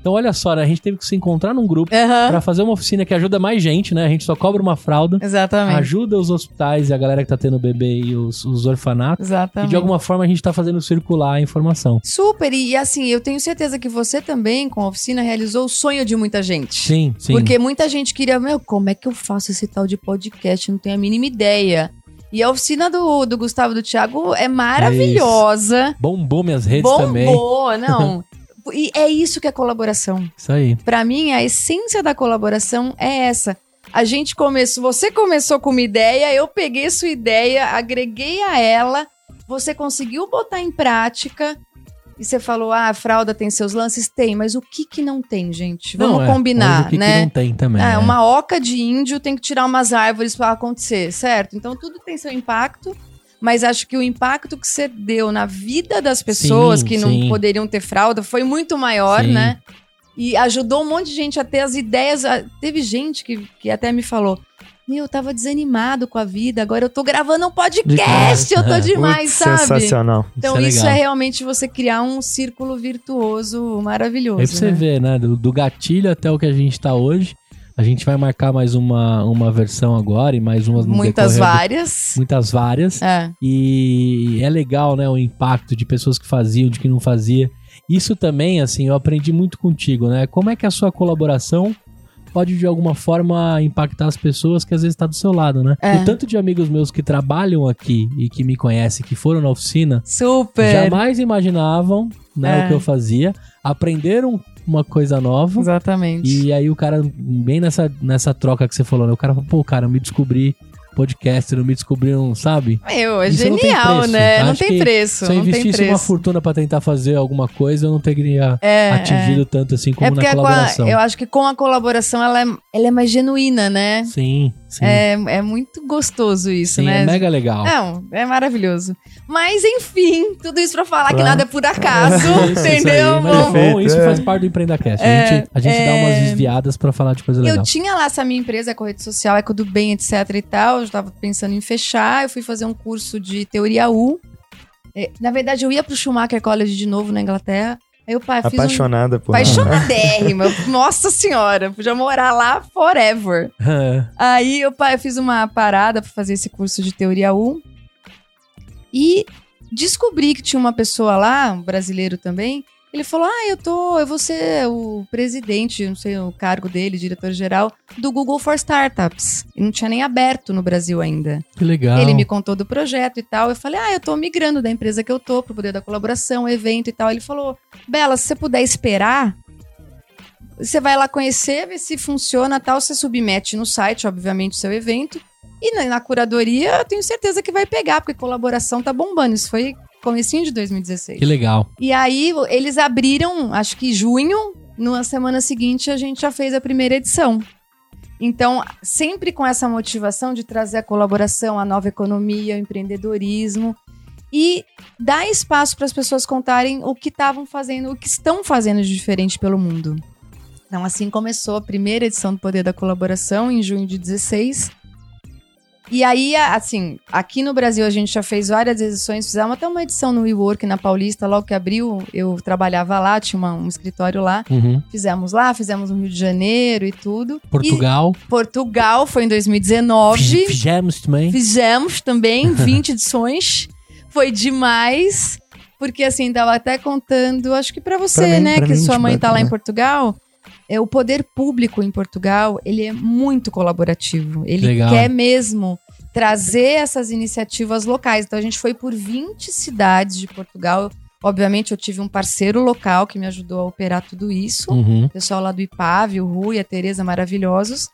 Então, olha só, né, a gente teve que se encontrar num grupo Aham. pra fazer uma oficina que ajuda mais gente, né? A gente só cobra uma fralda, Exatamente. ajuda os hospitais e a galera que tá tendo bebê e os, os orfanatos. E Exatamente. de alguma forma a gente tá fazendo circular a informação. Super, e, e assim, eu tenho certeza que você também, com a oficina, realizou o sonho de muita gente. Sim, sim. Porque muita gente queria, meu, como é que eu faço esse tal de podcast? Não tenho a mínima ideia. E a oficina do, do Gustavo do Thiago é maravilhosa. Bombou minhas redes também. Bombou, não. *laughs* e é isso que é colaboração. Isso aí. Pra mim, a essência da colaboração é essa. A gente começou, você começou com uma ideia, eu peguei sua ideia, agreguei a ela, você conseguiu botar em prática. E você falou, ah, a fralda tem seus lances? Tem, mas o que que não tem, gente? Vamos Não, é, combinar, o que né? Que não tem também. Ah, né? uma oca de índio tem que tirar umas árvores para acontecer, certo? Então tudo tem seu impacto, mas acho que o impacto que você deu na vida das pessoas Sim, que não sim. poderiam ter fralda foi muito maior, Sim. né? E ajudou um monte de gente a ter as ideias. Teve gente que, que até me falou: Meu, eu tava desanimado com a vida, agora eu tô gravando um podcast, eu tô É. *laughs* demais, Putz, sabe? Sensacional. Então Isso é isso é, realmente você criar um círculo virtuoso maravilhoso. Aí pra você né? ver, né? Do, do gatilho até o que a gente tá hoje. A gente vai marcar mais uma, uma versão agora e mais umas no Muitas decorrer do- várias. Muitas várias. É. E é legal, né? O impacto de pessoas que faziam, de que não fazia. Isso também, assim, eu aprendi muito contigo, né? Como é que a sua colaboração pode, de alguma forma, impactar as pessoas que às vezes tá do seu lado, né? É. O tanto de amigos meus que trabalham aqui e que me conhecem, que foram na oficina, Super. jamais imaginavam né, É. o que eu fazia, aprenderam uma coisa nova. Exatamente. E aí o cara, bem nessa, nessa troca que você falou, né? O cara falou, pô, cara, eu me descobri podcast, não me descobriram, sabe? Meu, é Isso não genial, preço. né? Não tem preço. Se eu não investisse uma fortuna pra tentar fazer alguma coisa, eu não teria É, atingido tanto assim como É na com a- colaboração. eu acho que com a colaboração ela é, ela é mais genuína, né? Sim, sim. É, é muito gostoso isso, sim, né? é mega legal. Não, é maravilhoso. Mas, enfim, tudo isso pra falar que Claro. nada é por acaso, *laughs* Isso, isso aí, entendeu? é Vamos- bom, Perfeito, isso é. faz parte do EmpreendaCast. É, a gente, a gente dá é. umas desviadas pra falar de coisa legal. Eu tinha lá essa minha empresa, Eco Rede Social, Eco do Bem, etc e tal. Eu tava pensando em fechar. Eu fui fazer um curso de teoria U. É, na verdade, eu ia pro Schumacher College de novo na Inglaterra. O pai fiz um... Apaixonada por Apaixonadérrima. *laughs* Nossa senhora, podia morar lá forever. É. Aí eu, eu fiz uma parada pra fazer esse curso de teoria U. E descobri que tinha uma pessoa lá, um brasileiro também. Ele falou: Ah, eu tô, eu vou ser o presidente, não sei o cargo dele, diretor-geral, do Google for Startups. E não tinha nem aberto no Brasil ainda. Que legal. Ele me contou do projeto e tal. Eu falei, ah, eu tô migrando da empresa que eu tô pro poder da colaboração, evento e tal. Ele falou, Bela, se você puder esperar, você vai lá conhecer, ver se funciona tal. Você submete no site, obviamente, o seu evento. E na, na curadoria, eu tenho certeza que vai pegar, porque colaboração tá bombando. Isso foi comecinho de 2016. Que legal. E aí, eles abriram, acho que em junho, na semana seguinte, a gente já fez a primeira edição. Então, sempre com essa motivação de trazer a colaboração, a nova economia, o empreendedorismo e dar espaço para as pessoas contarem o que estavam fazendo, o que estão fazendo de diferente pelo mundo. Então, assim começou a primeira edição do Poder da Colaboração, em junho de 16. E aí, assim, aqui no Brasil a gente já fez várias edições, fizemos até uma edição no WeWork, na Paulista, logo que abriu, eu trabalhava lá, tinha uma- um escritório lá. Uhum. Fizemos lá, fizemos no Rio de Janeiro e tudo. Portugal. E Portugal foi em 2019. Fizemos também. Fizemos também *laughs* 20 edições. Foi demais. Porque assim, tava até contando, acho que pra você, mim, né, que mim, sua mãe tá lá em Portugal, é o poder público em Portugal, ele é muito colaborativo. Ele Legal. quer mesmo trazer essas iniciativas locais. Então a gente foi por 20 cidades de Portugal. Obviamente eu tive um parceiro local que me ajudou a operar tudo isso Uhum. o pessoal lá do IPAV, o Rui, a Tereza, maravilhosos.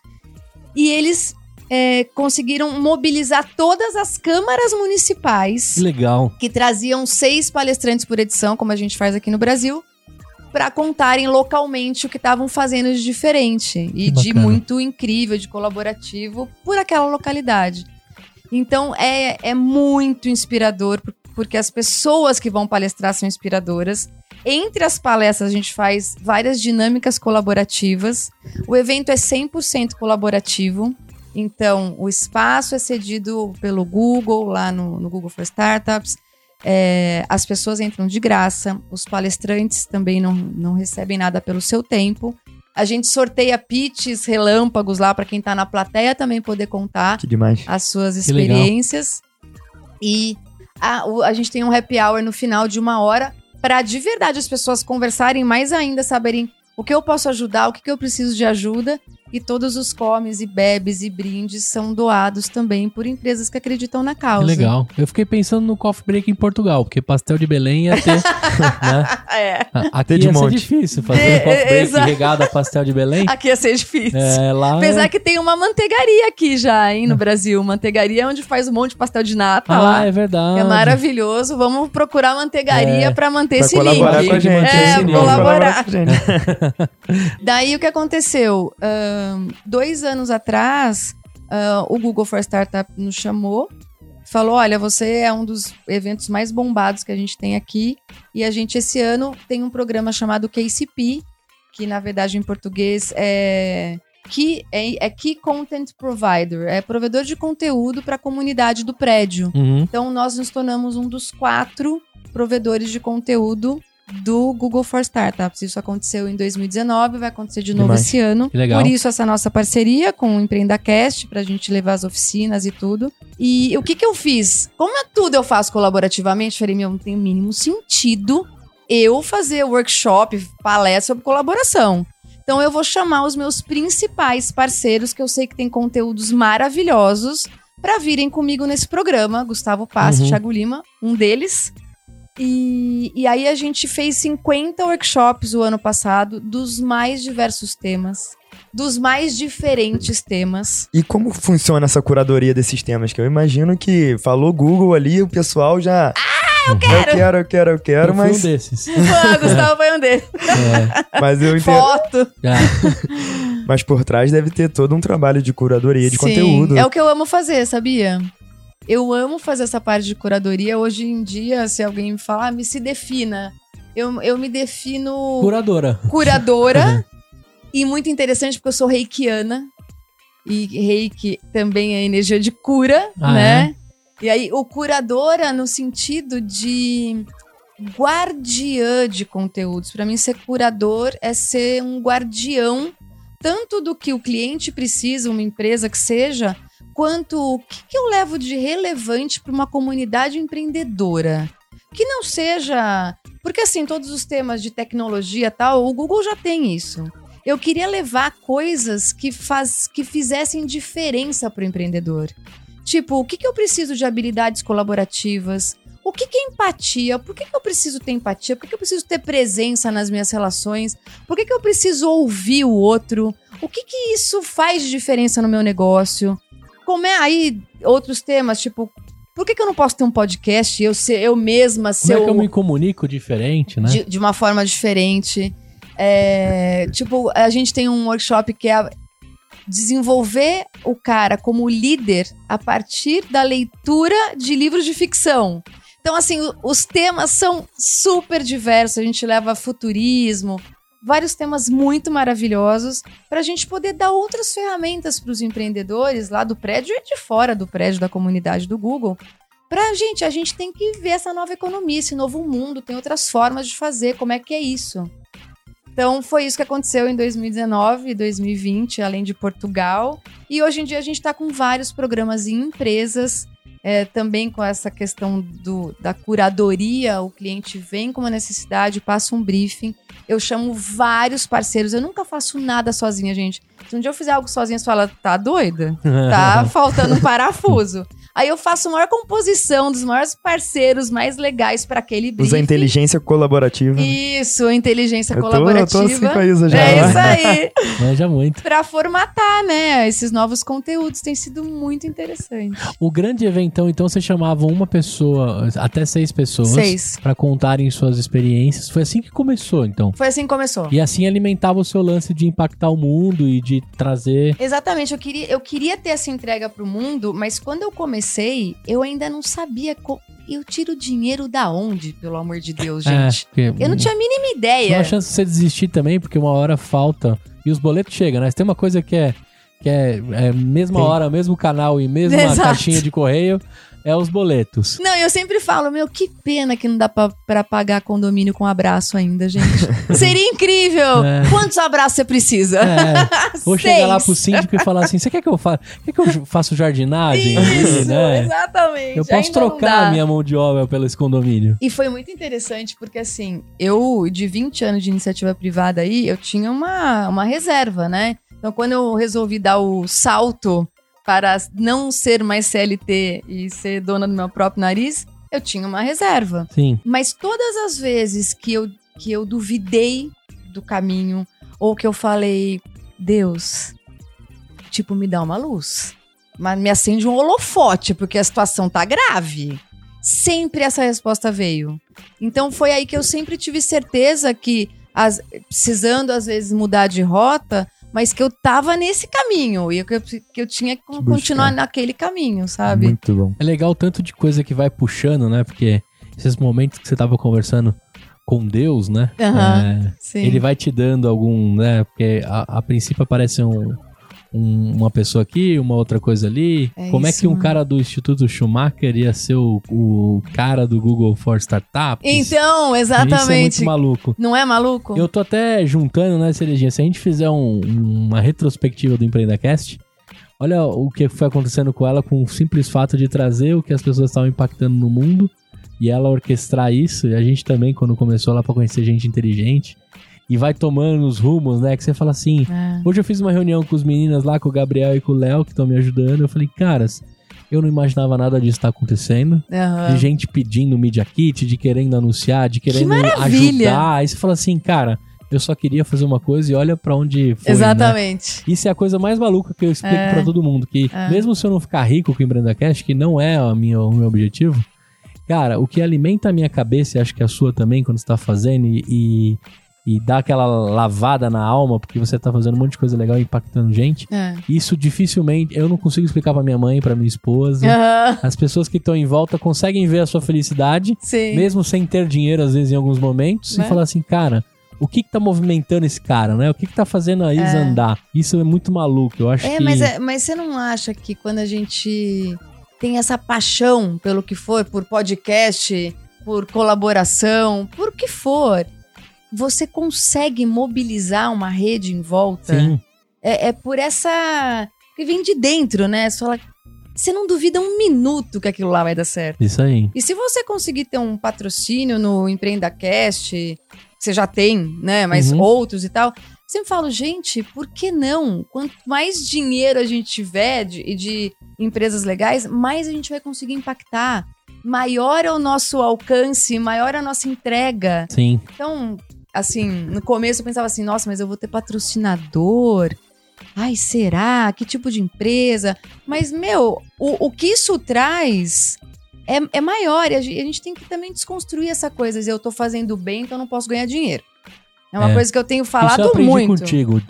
E eles é, conseguiram mobilizar todas as câmaras municipais Que legal. que traziam seis palestrantes por edição, como a gente faz aqui no Brasil, para contarem localmente o que estavam fazendo de diferente e de muito incrível, de colaborativo por aquela localidade. Então é, é muito inspirador, por- porque as pessoas que vão palestrar são inspiradoras. Entre as palestras, a gente faz várias dinâmicas colaborativas. O evento é 100% colaborativo. Então, o espaço é cedido pelo Google, lá no, no Google for Startups. É, as pessoas entram de graça. Os palestrantes também não, não recebem nada pelo seu tempo. A gente sorteia pitches relâmpagos lá para quem está na plateia também poder contar as suas experiências. E a, a gente tem um happy hour no final de uma hora para de verdade as pessoas conversarem mais ainda, saberem o que eu posso ajudar, o que, que eu preciso de ajuda. E todos os comes e bebes e brindes são doados também por empresas que acreditam na Que causa. legal. Eu fiquei pensando no coffee break em Portugal, porque pastel de Belém ia ter. *laughs* né? É. Aqui Ter de ia ser monte. difícil fazer É, um coffee é, break exato. regado a pastel de Belém. *laughs* Aqui ia ser difícil. É, lá. Apesar que tem uma manteigaria aqui já, hein, no Brasil. Manteigaria onde faz um monte de pastel de nata ah, lá. é verdade. É maravilhoso. Vamos procurar manteigaria É. pra manter Pra esse colaborar link. com a gente. É, colaborar. com a gente. *laughs* Daí o que aconteceu? Dois anos atrás, ah, o Google for Startup nos chamou, falou: olha, você é um dos eventos mais bombados que a gente tem aqui, e a gente esse ano tem um programa chamado KCP, que na verdade em português é. Key, é, é Key Content Provider, é provedor de conteúdo para a comunidade do prédio. Uhum. Então, nós nos tornamos um dos quatro provedores de conteúdo do Google for Startups. Isso aconteceu em 2019, vai acontecer de novo Demais. esse ano. Que legal. Por isso, essa nossa parceria com o EmpreendaCast, para a gente levar as oficinas e tudo. E o que, que eu fiz? Como é tudo eu faço colaborativamente, falei, meu, não tem o mínimo sentido eu fazer workshop, palestra sobre colaboração. Então eu vou chamar os meus principais parceiros, que eu sei que tem conteúdos maravilhosos, para virem comigo nesse programa. Gustavo Passe, Uhum. Thiago Lima, um deles. E, e aí a gente fez 50 workshops o ano passado, dos mais diversos temas. dos mais diferentes temas. E como funciona essa curadoria desses temas? Que eu imagino que falou Google ali, o pessoal já. Ah, eu quero! Eu quero, eu quero, eu quero, eu fui mas. um desses. *laughs* Ah, Gustavo foi um deles. É, Mas eu entendo. Foto. já. Mas por trás deve ter todo um trabalho de curadoria de Sim, conteúdo. É o que eu amo fazer, sabia? Eu amo fazer essa parte de curadoria. Hoje em dia, se alguém me falar, ah, me se defina. Eu, eu me defino Curadora. curadora. e muito interessante porque eu sou reikiana. E reiki também é energia de cura, Ah, né? E aí, o curadora no sentido de guardiã de conteúdos. Para mim, ser curador é ser um guardião tanto do que o cliente precisa, uma empresa que seja, quanto o que, que eu levo de relevante para uma comunidade empreendedora. Que não seja. Porque, assim, todos os temas de tecnologia tal, o Google já tem isso. Eu queria levar coisas que, faz, que fizessem diferença para o empreendedor. Tipo, o que, que eu preciso de habilidades colaborativas? O que, que é empatia? Por que, que eu preciso ter empatia? Por que, que eu preciso ter presença nas minhas relações? Por que, que eu preciso ouvir o outro? O que, que isso faz de diferença no meu negócio? Como é aí outros temas, tipo, por que, que eu não posso ter um podcast eu ser eu mesma Como ser é que eu me comunico diferente, né? de, de uma forma diferente. É, tipo, a gente tem um workshop que é desenvolver o cara como líder a partir da leitura de livros de ficção. Então, assim, os temas são super diversos. A gente leva futurismo, vários temas muito maravilhosos para a gente poder dar outras ferramentas para os empreendedores lá do prédio e de fora do prédio da comunidade do Google. Pra gente, a gente tem que ver essa nova economia, esse novo mundo, tem outras formas de fazer, como é que é isso? Então, foi isso que aconteceu em 2019 e 2020, além de Portugal. E hoje em dia a gente está com vários programas em empresas, é, também com essa questão do, da curadoria. O cliente vem com uma necessidade, passa um briefing. Eu chamo vários parceiros. Eu nunca faço nada sozinha, gente. Se um dia eu fizer algo sozinha, você fala, tá doida? *laughs* Tá faltando um parafuso. Aí eu faço a maior composição dos maiores parceiros mais legais para aquele briefing. Usa a inteligência colaborativa. Isso, inteligência eu tô, eu colaborativa. tô assim com a Isa já. É isso aí. *laughs* Manja muito. Pra formatar, né? Esses novos conteúdos tem sido muito interessante. O grande eventão, então, você chamava uma pessoa, até seis pessoas, Seis. pra contarem suas experiências. Foi assim que começou, então. Foi assim que começou. E assim alimentava o seu lance de impactar o mundo e de trazer. Exatamente, eu queria, eu queria ter essa entrega pro mundo, mas quando eu comecei, eu ainda não sabia. co- Eu tiro dinheiro da onde, pelo amor de Deus, gente? É, Eu não tinha a mínima Não ideia. há chance de você desistir também, porque uma hora falta. E os boletos chegam, né? Se tem uma coisa que é, que é, é mesma Tem. hora, mesmo canal e mesma *laughs* Exato. caixinha de correio, é os boletos. Não, eu sempre falo, meu, que pena que não dá pra, pra pagar condomínio com abraço ainda, gente. *laughs* Seria incrível! É. Quantos abraços você precisa? É, *laughs* ou chegar lá pro síndico e falar assim: você quer que eu faça? Quer que eu faço jardinagem? Isso, né? exatamente. Eu posso Ainda trocar a minha mão de obra pelo esse condomínio. E foi muito interessante, porque assim, eu, de 20 anos de iniciativa privada aí, eu tinha uma, uma reserva, né? Então, quando eu resolvi dar o salto para não ser mais CLT e ser dona do meu próprio nariz, eu tinha uma reserva. Sim. Mas todas as vezes que eu, que eu duvidei do caminho, ou que eu falei, Deus, tipo, me dá uma luz. Mas me acende um holofote, porque a situação tá grave. Sempre essa resposta veio. Então foi aí que eu sempre tive certeza que, as- precisando às vezes mudar de rota, mas que eu tava nesse caminho e que eu, que eu tinha que continuar naquele caminho, sabe? Muito bom. É legal o tanto de coisa que vai puxando, né? Porque esses momentos que você tava conversando com Deus, né? É, Sim. ele vai te dando algum, né? Porque a, a princípio aparece um, um- uma pessoa aqui, uma outra coisa ali. É Como é isso, que um mano. cara do Instituto Schumacher ia ser o, o cara do Google for Startups? Então, Isso é exatamente. muito maluco. Não é maluco? Eu tô até juntando, né, Cerejinha? Se a gente fizer um- uma retrospectiva do EmpreendaCast, olha o que foi acontecendo com ela com o simples fato de trazer o que as pessoas estavam impactando no mundo e ela orquestrar isso. E a gente também, quando começou lá pra conhecer gente inteligente, e vai tomando os rumos, né? Que você fala assim. É. Hoje eu fiz uma reunião com os meninas lá, com o Gabriel e com o Léo, que estão me ajudando. Eu falei, caras, eu não imaginava nada disso estar acontecendo Aham. de gente pedindo Media Kit, de querendo anunciar, de querendo maravilha! ajudar. Aí você fala assim, cara, eu só queria fazer uma coisa e olha pra onde foi. né? Exatamente. Isso é a coisa mais maluca que eu explico É. pra todo mundo. Que É. mesmo se eu não ficar rico com o Empreenda Cash, que não é a minha, o meu objetivo, cara, o que alimenta a minha cabeça, e acho que a sua também, quando você tá fazendo, e, e, e dá aquela lavada na alma, porque você tá fazendo um monte de coisa legal impactando gente, É. isso dificilmente, eu não consigo explicar pra minha mãe, pra minha esposa. As pessoas que estão em volta conseguem ver a sua felicidade, Sim. mesmo sem ter dinheiro, às vezes, em alguns momentos, Né? e falar assim, cara, o que que tá movimentando esse cara, né? O que que tá fazendo a Isa É. andar? Isso é muito maluco, eu acho É, que... mas, é, mas você não acha que quando a gente tem essa paixão pelo que for, por podcast, por colaboração, por que for, você consegue mobilizar uma rede em volta? Sim, É, é por essa. que vem de dentro, né? Você fala. Você não duvida um minuto que aquilo lá vai dar certo. isso aí. E se você conseguir ter um patrocínio no EmpreendaCast, que você já tem, né? Mas Uhum. outros e tal. Sempre falo, gente, por que não? Quanto mais dinheiro a gente tiver de, e de empresas legais, mais a gente vai conseguir impactar. Maior é o nosso alcance, maior é a nossa entrega. Sim, Então, assim, no começo eu pensava assim, nossa, mas eu vou ter patrocinador. Ai, será? Que tipo de empresa? Mas, meu, o, o que isso traz é, é maior. E a gente, a gente tem que também desconstruir essa coisa. Dizer, Eu tô fazendo bem, então eu não posso ganhar dinheiro. É uma É. coisa que eu tenho isso eu falado muito. contigo.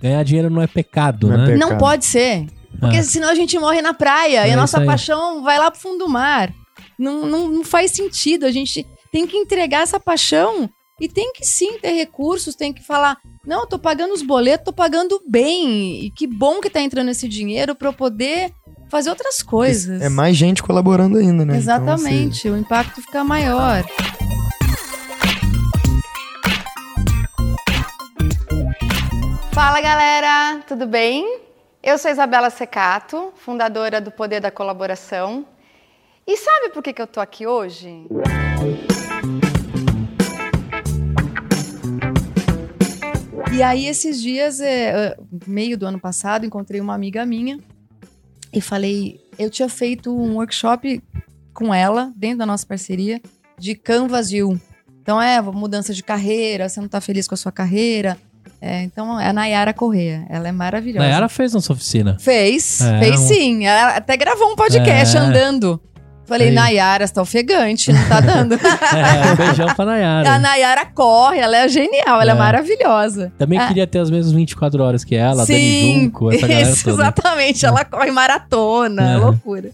Ganhar dinheiro não é pecado, Não é né? pecado. Não pode ser. Porque Ah. senão a gente morre na praia e É a isso nossa paixão vai lá pro fundo do mar. Não, não, não faz sentido. A gente tem que entregar essa paixão e tem que sim ter recursos, tem que falar: não, eu tô pagando os boletos, tô pagando bem. E que bom que tá entrando esse dinheiro pra eu poder fazer outras coisas. É mais gente colaborando ainda, né? Então, Exatamente, o impacto fica maior. Fala galera, tudo bem? Eu sou Isabela Secato, fundadora do Poder da Colaboração. E sabe por que, que eu tô aqui hoje? E aí, esses dias, é, é, meio do ano passado, encontrei uma amiga minha e falei. Eu tinha feito um workshop com ela, dentro da nossa parceria, de Canvas You. Então, é mudança de carreira, você não tá feliz com a sua carreira. É, então, é a Nayara Correia. Ela é maravilhosa. Nayara fez nossa oficina. Fez, É, fez um- sim. Ela até gravou um podcast É. andando. Falei, Aí. Nayara, você tá ofegante, não tá dando. *laughs* É, um beijão pra a Nayara. Nayara corre, ela é genial, ela é, É. maravilhosa. Também Ah. queria ter as mesmas 24 horas que ela, a Dani Sim, Junco, essa galera isso, toda. exatamente. Ela corre maratona, É. loucura.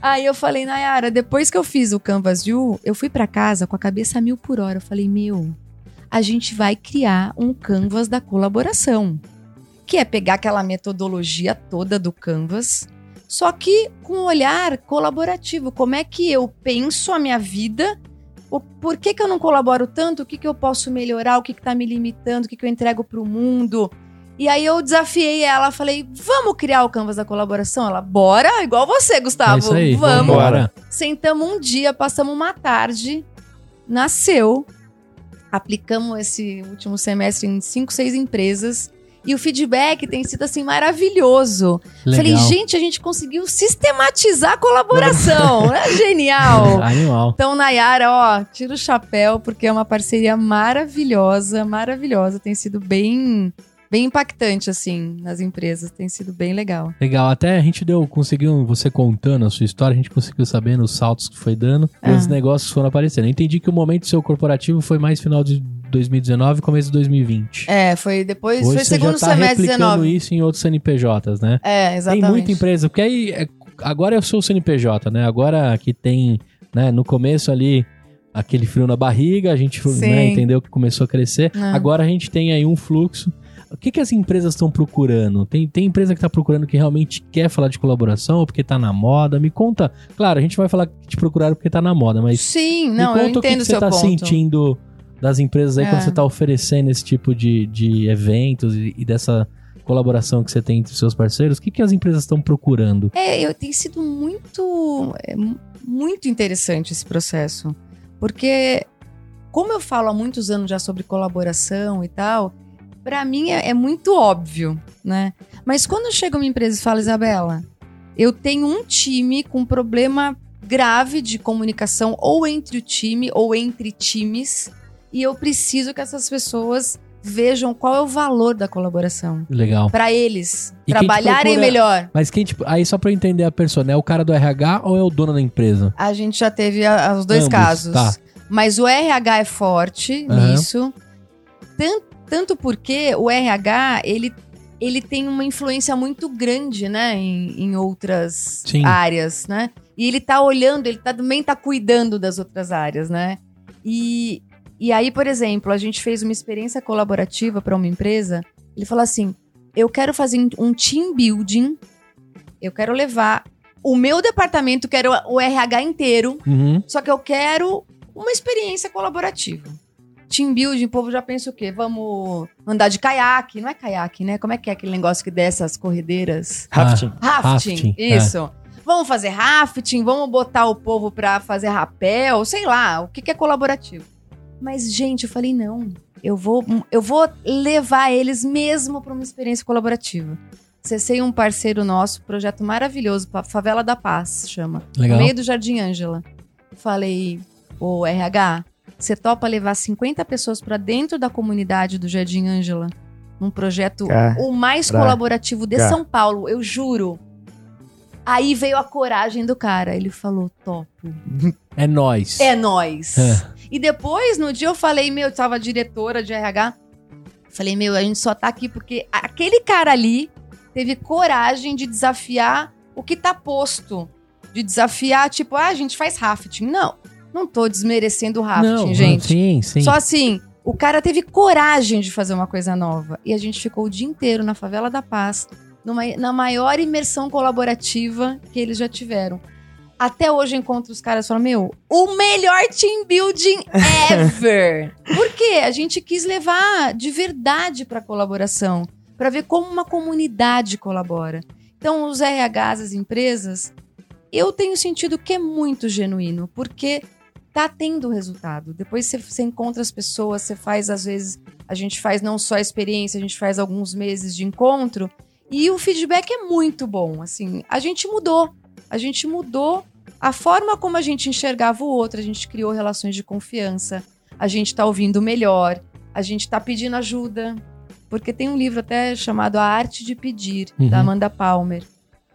Aí eu falei, Nayara, depois que eu fiz o Canvas You, eu fui pra casa com a cabeça a mil por hora. Eu falei, meu, a gente vai criar um Canvas da colaboração. Que é pegar aquela metodologia toda do Canvas, só que com um olhar colaborativo. Como é que eu penso a minha vida? O, por que, que eu não colaboro tanto? O que, que eu posso melhorar? O que, que tá me limitando? O que, que eu entrego pro mundo? E aí eu desafiei ela, falei, vamos criar o Canvas da colaboração? Ela, bora, igual você, Gustavo. É isso aí, vamos. Sentamos um dia, passamos uma tarde, nasceu, aplicamos esse último semestre em cinco, seis empresas. E o feedback tem sido assim maravilhoso. Legal. Falei, gente, a gente conseguiu sistematizar a colaboração. *laughs* é genial. Animal. Então, Nayara, ó, tira o chapéu, porque é uma parceria maravilhosa, maravilhosa. Tem sido bem, bem impactante, assim, nas empresas. Tem sido bem legal. Legal, até a gente deu, conseguiu, você contando a sua história, a gente conseguiu saber nos saltos que foi dando e Ah. os negócios foram aparecendo. Eu entendi que o momento seu corporativo foi mais final de 2019 começo de 2020. É, foi depois, Hoje foi segundo tá semestre replicando 19. isso em outros CNPJs, né? É, exatamente. Tem muita empresa, porque aí é- agora eu sou o CNPJ, né? Agora que tem, né, no começo ali aquele frio na barriga, a gente né, entendeu que começou a crescer. É. Agora a gente tem aí um fluxo. O que, que as empresas estão procurando? Tem, tem empresa que está procurando que realmente quer falar de colaboração ou porque tá na moda? Me conta. Claro, a gente vai falar que te procuraram porque tá na moda, mas Sim, não, eu o que, entendo que você tá ponto. sentindo das empresas aí É. quando você tá oferecendo esse tipo de, de eventos e, e dessa colaboração que você tem entre os seus parceiros. O que, que as empresas estão procurando? É, eu, tem sido muito, é, mu- muito interessante esse processo. Porque, como eu falo há muitos anos já sobre colaboração e tal, pra mim é, é muito óbvio, né? Mas quando chega uma empresa e fala, Isabela, eu tenho um time com problema grave de comunicação ou entre o time ou entre times e eu preciso que essas pessoas vejam qual é o valor da colaboração Legal. para eles E trabalharem procura- melhor. Mas quem, tipo, aí só pra eu entender a pessoa, é o cara do RH ou é o dono da empresa? A gente já teve a- os dois Ambos, casos. tá. Mas o RH é forte Aham. nisso. Tan- Tanto porque o RH, ele, ele tem uma influência muito grande, né? Em, em outras Sim. áreas, né? E ele tá olhando, ele tá, também tá cuidando das outras áreas, né? E, e aí, por exemplo, a gente fez uma experiência colaborativa para uma empresa. Ele falou assim: eu quero fazer um team building, eu quero levar o meu departamento, quero o RH inteiro, Uhum. só que eu quero uma experiência colaborativa. Team building, o povo já pensa o quê? Vamos andar de caiaque. Não é caiaque, né? Como é que é aquele negócio que desce as corredeiras? Rafting. Rafting, Rafting, é. isso. Vamos fazer rafting, vamos botar o povo pra fazer rapel, sei lá, o que, que é colaborativo. Mas, gente, eu falei, não, eu vou, eu vou levar eles mesmo pra uma experiência colaborativa. Acessei um parceiro nosso, projeto maravilhoso, Favela da Paz, chama. Legal. No meio do Jardim Ângela. Falei, ô RH, você topa levar 50 pessoas pra dentro da comunidade do Jardim Ângela? Num projeto o mais pra- colaborativo de. São Paulo, eu juro. Aí veio a coragem do cara. Ele falou: topo. É nós. É nós. E depois, no dia, eu falei: meu, eu tava diretora de RH. Falei: meu, a gente só tá aqui porque aquele cara ali teve coragem de desafiar o que tá posto. De desafiar, tipo, ah, a gente faz rafting. Não, não tô desmerecendo o rafting, Não, gente. Sim, sim. Só assim, o cara teve coragem de fazer uma coisa nova. E a gente ficou o dia inteiro na Favela da Paz, numa, na maior imersão colaborativa que eles já tiveram. Até hoje eu encontro os caras e falo, meu, o melhor team building ever. *laughs* Por quê? A gente quis levar de verdade para colaboração, para ver como uma comunidade colabora. Então, os RHs, as empresas, eu tenho sentido que é muito genuíno, porque tá tendo resultado. Depois você, você encontra as pessoas, você faz, às vezes, a gente faz não só a experiência, a gente faz alguns meses de encontro, e o feedback é muito bom. Assim, a gente mudou. A gente mudou a forma como a gente enxergava o outro, a gente criou relações de confiança, a gente tá ouvindo melhor, a gente tá pedindo ajuda. Porque tem um livro até chamado A Arte de Pedir, Uhum. da Amanda Palmer.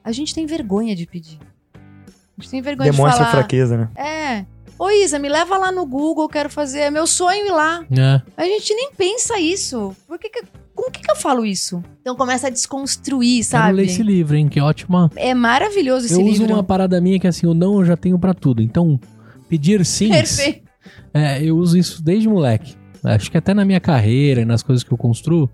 A gente tem vergonha de pedir. A gente tem vergonha Demonstra de falar. fraqueza, né? É. Ô Isa, me leva lá no Google, quero fazer. É meu sonho ir lá. É. A gente nem pensa isso. Por que que- com que, que eu falo isso? Então começa a desconstruir, Quero ler esse sabe? livro, hein? Que ótima. É maravilhoso esse eu uso livro. uma parada minha que assim, o não eu já tenho pra tudo. Então, pedir sim. Perfeito. É, eu uso isso desde moleque. Acho que até na minha carreira e nas coisas que eu construo,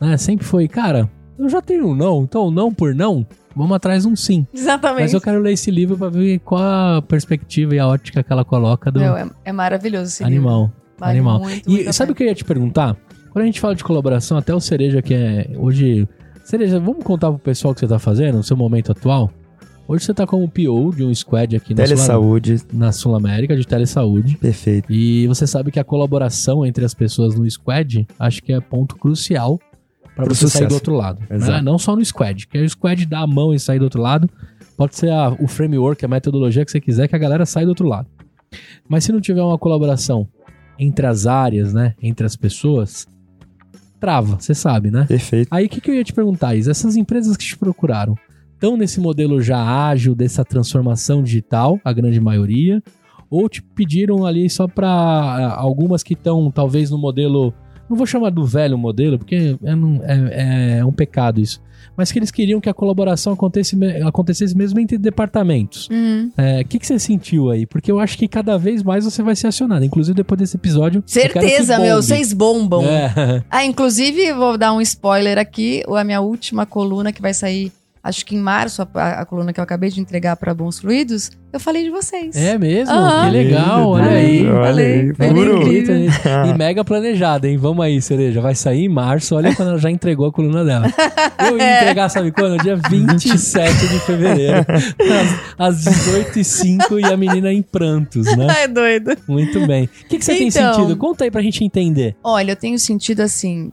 né, sempre foi, cara, eu já tenho um não, então não por não, vamos atrás de um sim. Exatamente. Mas eu quero ler esse livro pra ver qual a perspectiva e a ótica que ela coloca do Meu, é, é maravilhoso esse livro. animal. Vale animal. muito, e muito sabe o que eu ia te perguntar? Quando a gente fala de colaboração, até o Cereja, que é hoje. Cereja, vamos contar pro pessoal o que você tá fazendo no seu momento atual? Hoje você tá como PO de um squad aqui na Sul- Telesaúde, na Sul América, de telesaúde. perfeito. E você sabe que a colaboração entre as pessoas no squad, acho que é ponto crucial para você sair sucesso. do outro lado. Exato. né? Não só no squad, que o squad dá a mão e sai do outro lado. Pode ser a- o framework, a metodologia que você quiser, que a galera sai do outro lado. Mas se não tiver uma colaboração entre as áreas, né, entre as pessoas, trava, você sabe, né? Perfeito. Aí o que, que eu ia te perguntar, Isa? Essas empresas que te procuraram estão nesse modelo já ágil, dessa transformação digital, a grande maioria? Ou te pediram ali só para algumas que estão talvez no modelo. Não vou chamar do velho modelo, porque é, é- é um pecado isso. Mas que eles queriam que a colaboração acontecesse, acontecesse mesmo entre departamentos. Hum, É, O que, que você sentiu aí? Porque eu acho que cada vez mais você vai ser acionado. Inclusive depois desse episódio. certeza, meu. Vocês bombam. É. Ah, inclusive, vou dar um spoiler aqui. A minha última coluna que vai sair, acho que em março, a, a coluna que eu acabei de entregar para Bons Fluidos, eu falei de vocês. É mesmo? Aham. Que legal, olha aí. Olha Falei, aí, furou. incrível. *laughs* E mega planejada, hein? Vamos aí, Cereja. Vai sair em março. Olha quando ela já entregou a coluna dela. *laughs* Eu ia entregar, sabe quando? Dia 27 de fevereiro. *laughs* Às, às 18h05 e a menina em prantos, né? É doido. Muito bem. O que, que você tem Então. sentido? Conta aí pra gente entender. Olha, eu tenho sentido assim,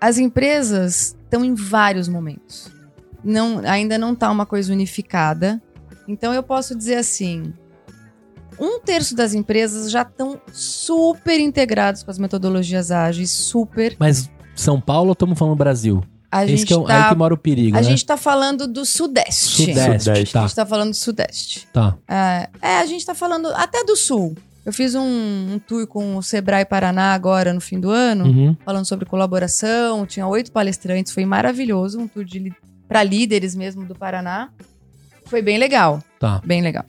as empresas estão em vários momentos. Não, ainda não tá uma coisa unificada. Então eu posso dizer assim, um terço das empresas já estão super integrados com as metodologias ágeis, super. Mas São Paulo ou estamos falando Brasil? A Esse gente que é, tá, aí que mora o perigo, a né? gente tá falando do Sudeste. Sudeste, Sudeste. tá, A gente tá falando do Sudeste. tá. É, é, a gente tá falando até do Sul. Eu fiz um, um tour com o Sebrae Paraná agora no fim do ano, Uhum. falando sobre colaboração. Tinha oito palestrantes, foi maravilhoso. Um tour de para líderes mesmo do Paraná. Foi bem legal, Tá, bem legal.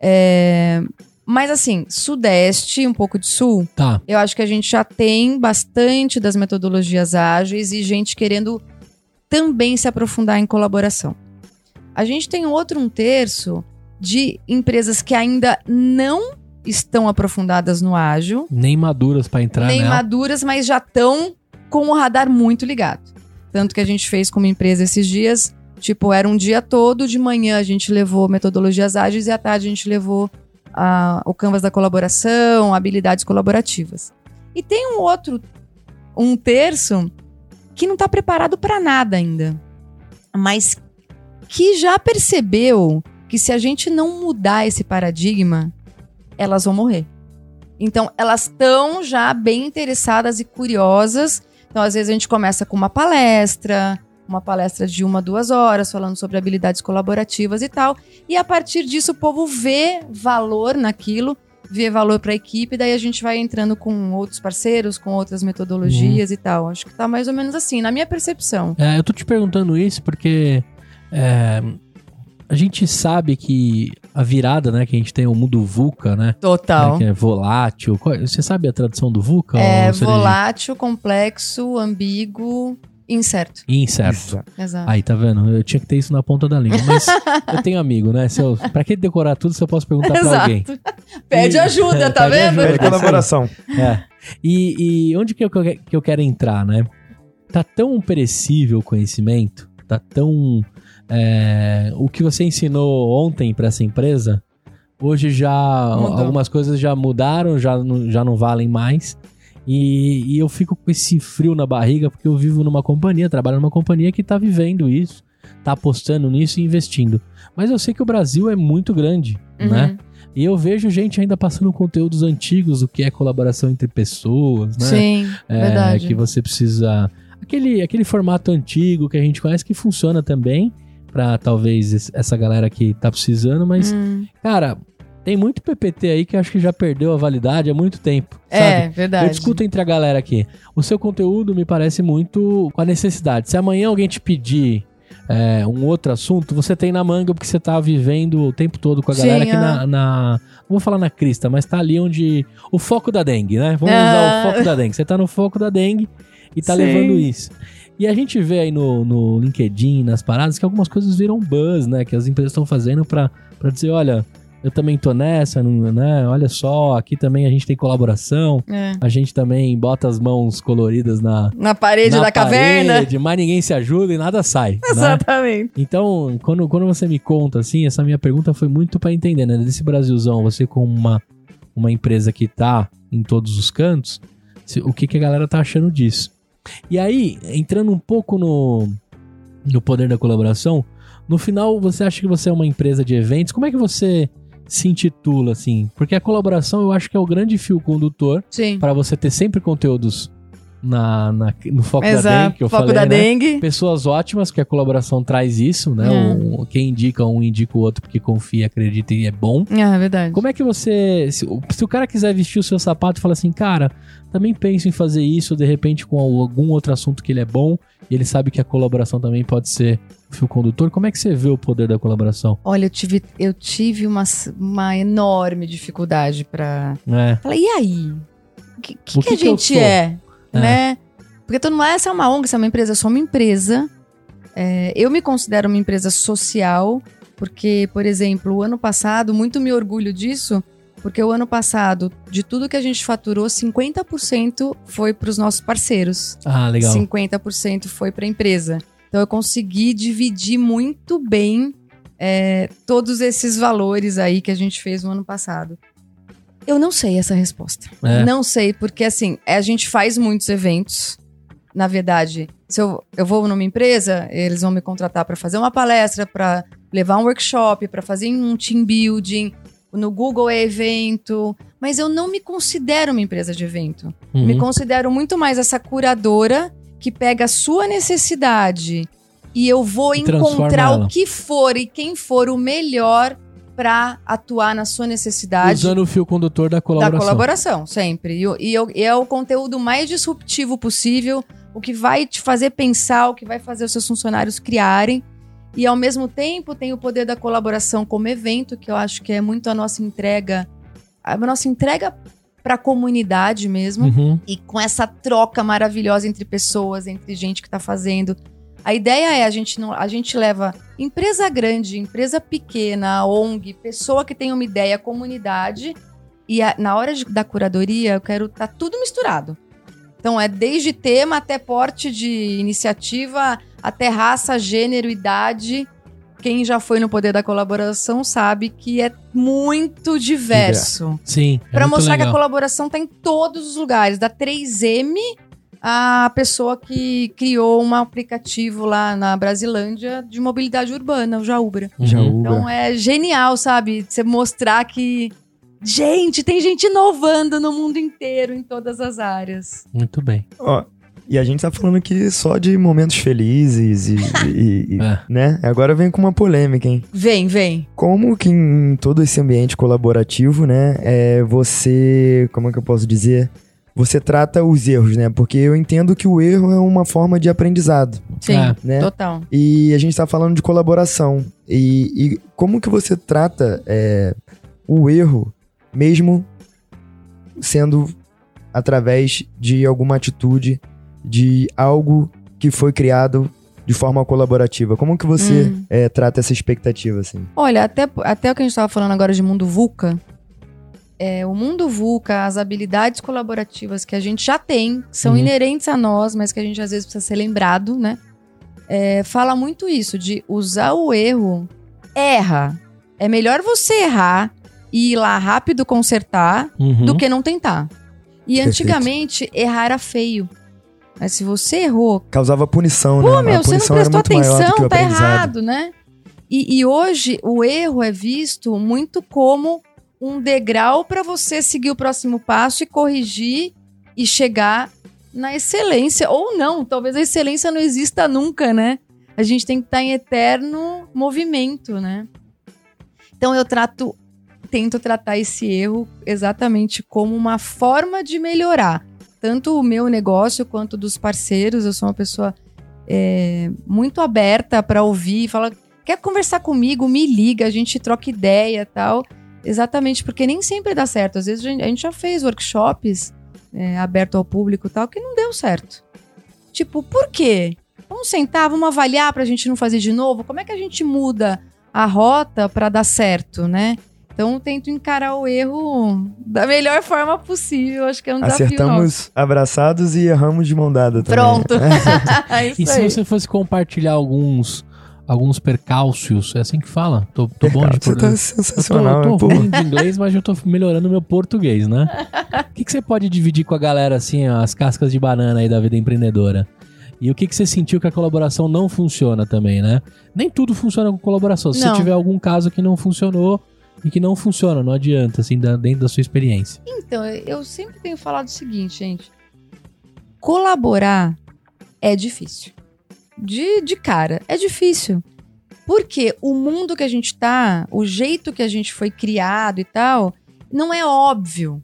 É, mas assim, Sudeste, um pouco de Sul, tá. eu acho que a gente já tem bastante das metodologias ágeis e gente querendo também se aprofundar em colaboração. A gente tem outro um terço de empresas que ainda não estão aprofundadas no ágil, Nem maduras pra entrar nem nela. maduras, mas já estão com o radar muito ligado. Tanto que a gente fez como empresa esses dias, tipo, era um dia todo, de manhã a gente levou metodologias ágeis e à tarde a gente levou a- o canvas da colaboração, habilidades colaborativas. E tem um outro, um terço, que não está preparado para nada ainda, mas que já percebeu que se a gente não mudar esse paradigma, elas vão morrer. Então, elas estão já bem interessadas e curiosas. Então, às vezes, a gente começa com uma palestra, uma palestra de uma, duas horas, falando sobre habilidades colaborativas e tal. E a partir disso, o povo vê valor naquilo, vê valor para a equipe, daí a gente vai entrando com outros parceiros, com outras metodologias e tal. Acho que tá mais ou menos assim, na minha percepção. É, eu tô te perguntando isso porque é, a gente sabe que a virada, né, que a gente tem o mundo VUCA, né? Total. né, que é volátil. Você sabe a tradução do VUCA? É volátil, complexo, ambíguo, incerto. Incerto. Exato. Aí, tá vendo? Eu tinha que ter isso na ponta da língua. Mas *laughs* eu tenho amigo, né? Se eu, pra que decorar tudo se eu posso perguntar pra Exato. alguém? *laughs* Pede E- ajuda, *laughs* tá Pede vendo? ajuda. Pede colaboração. É. E, e onde que eu, que eu quero entrar, né? Tá tão perecível o conhecimento, tá tão. É, o que você ensinou ontem pra essa empresa, hoje já. Mudou. Algumas coisas já mudaram, já, não- já não valem mais. E, e eu fico com esse frio na barriga, porque eu vivo numa companhia, trabalho numa companhia que tá vivendo isso, tá apostando nisso e investindo. Mas eu sei que o Brasil é muito grande, Uhum. né? E eu vejo gente ainda passando conteúdos antigos, o que é colaboração entre pessoas, né? Sim, É, verdade. Que você precisa. Aquele, aquele formato antigo que a gente conhece que funciona também pra talvez essa galera que tá precisando, mas, Hum, cara, tem muito PPT aí que eu acho que já perdeu a validade há muito tempo. é, sabe? verdade. Eu discuto entre a galera aqui. O seu conteúdo me parece muito com a necessidade. Se amanhã alguém te pedir é, um outro assunto, você tem na manga porque você tá vivendo o tempo todo com a Sim, galera aqui ah. na, na- Não vou falar na crista, mas tá ali onde. O foco da dengue, né? Vamos Ah. usar o foco da dengue. Você tá no foco da dengue e tá Sim. levando isso. E a gente vê aí no, no LinkedIn, nas paradas, que algumas coisas viram buzz, né? Que as empresas estão fazendo pra, pra dizer, olha, eu também tô nessa, né? Olha só, aqui também a gente tem colaboração. É. A gente também bota as mãos coloridas na, Na parede na da caverna. parede, mas ninguém se ajuda e nada sai. né? Exatamente. Então, quando, quando você me conta assim, essa minha pergunta foi muito pra entender, né? Desse Brasilzão, você como uma, uma empresa que tá em todos os cantos, o que, que a galera tá achando disso. E aí, entrando um pouco no, no poder da colaboração, no final você acha que você é uma empresa de eventos, como é que você se intitula assim? Porque a colaboração eu acho que é o grande fio condutor para você ter sempre conteúdos na, na- no foco da dengue, Exato. que eu Foco falei, da né? dengue. Pessoas ótimas, que a colaboração traz isso, né? É. O- quem indica um indica o outro porque confia, acredita e é bom. Ah, é verdade. Como é que você. Se, o- se o cara quiser vestir o seu sapato e falar assim, cara, também penso em fazer isso, de repente, com algum outro assunto que ele é bom, e ele sabe que a colaboração também pode ser o fio condutor, como é que você vê o poder da colaboração? Olha, eu tive, eu tive uma, uma enorme dificuldade pra. É. Falar, e aí? O que, que, O que que a que eu gente é? É. Né? Porque todo mundo, ah, essa é uma ONG, essa é uma empresa, eu sou uma empresa. É, eu me considero uma empresa social, porque, por exemplo, o ano passado, muito me orgulho disso, porque o ano passado, de tudo que a gente faturou, 50% foi para os nossos parceiros. Ah, legal. 50% foi para a empresa. Então eu consegui dividir muito bem é, todos esses valores aí que a gente fez no ano passado. Eu não sei essa resposta. É. Não sei, porque assim, a gente faz muitos eventos. Na verdade, se eu, eu vou numa empresa, eles vão me contratar para fazer uma palestra, para levar um workshop, para fazer um team building. no Google é evento, mas eu não me considero uma empresa de evento. Uhum. Me considero muito mais essa curadora que pega a sua necessidade e eu vou E encontrar o que for e quem for o melhor para atuar na sua necessidade Usando o fio condutor da colaboração. da colaboração, sempre. E, e e é o conteúdo mais disruptivo possível, o que vai te fazer pensar, o que vai fazer os seus funcionários criarem. E ao mesmo tempo tem o poder da colaboração como evento, que eu acho que é muito a nossa entrega, a nossa entrega para a comunidade mesmo. Uhum. E com essa troca maravilhosa entre pessoas, entre gente que está fazendo. A ideia é a gente não, a gente leva empresa grande, empresa pequena, ONG, pessoa que tem uma ideia, comunidade, e a- na hora de- da curadoria eu quero tá tudo misturado. Então é desde tema até porte de iniciativa, até raça, gênero, idade. Quem já foi no poder da colaboração sabe que é muito diverso. Sim. é muito mostrar que a legal. colaboração tá em todos os lugares, da 3M a pessoa que criou um aplicativo lá na Brasilândia de mobilidade urbana, o Jaubra. Uhum. Então é genial, sabe? Você mostrar que gente, tem gente inovando no mundo inteiro em todas as áreas. Muito bem. Ó, e a gente tá falando aqui só de momentos felizes e, e- e- *laughs* É. né? Agora vem com uma polêmica, hein? Vem, vem. Como que em todo esse ambiente colaborativo, né, é, você, como é que eu posso dizer? Você trata os erros, né? Porque eu entendo que o erro é uma forma de aprendizado, Sim, É. né? total. E a gente tá falando de colaboração. E, e como que você trata é, o erro, mesmo sendo através de alguma atitude, de algo que foi criado de forma colaborativa? Como que você Hum. é, trata essa expectativa, assim? Olha, até, até o que a gente estava falando agora de mundo VUCA, é, o mundo VUCA, as habilidades colaborativas que a gente já tem, que são Uhum. inerentes a nós, mas que a gente às vezes precisa ser lembrado, né? É, fala muito isso, de usar o erro. Erra. É melhor você errar e ir lá rápido consertar Uhum. do que não tentar. E Perfeito. antigamente, errar era feio. Mas se você errou, Causava punição, Pô, né? meu, a você não prestou atenção, tá errado, né? E, e hoje o erro é visto muito como um degrau para você seguir o próximo passo e corrigir e chegar na excelência. Ou não, talvez a excelência não exista nunca, né? A gente tem que estar em eterno movimento, né? Então eu trato, tento tratar esse erro exatamente como uma forma de melhorar tanto o meu negócio quanto dos parceiros. Eu sou uma pessoa é, muito aberta para ouvir, fala, quer conversar comigo, me liga, a gente troca ideia tal. Exatamente, porque nem sempre dá certo. Às vezes a gente, a gente já fez workshops é, aberto ao público e tal, que não deu certo. Tipo, por quê? Vamos sentar, vamos avaliar pra gente não fazer de novo? Como é que a gente muda a rota para dar certo, né? Então eu tento encarar o erro da melhor forma possível. Acho que é um desafio nosso. Acertamos abraçados e erramos de mão dada também. Pronto. *laughs* *laughs* É Isso E se você fosse compartilhar alguns, alguns percalços, é assim que fala? Tô, tô bom de Você tá português. sensacional, eu tô, eu tô ruim de inglês, mas eu tô melhorando meu português, né? O que, que você pode dividir com a galera, assim, ó, as cascas de banana aí da vida empreendedora? E o que, que você sentiu que a colaboração não funciona também, né? Nem tudo funciona com colaboração. Se Não. você tiver algum caso que não funcionou e que não funciona, não adianta, assim, dentro da sua experiência. Então, eu sempre tenho falado o seguinte, gente. Colaborar é difícil. De, de cara, é difícil. Porque o mundo que a gente tá, o jeito que a gente foi criado e tal, não é óbvio.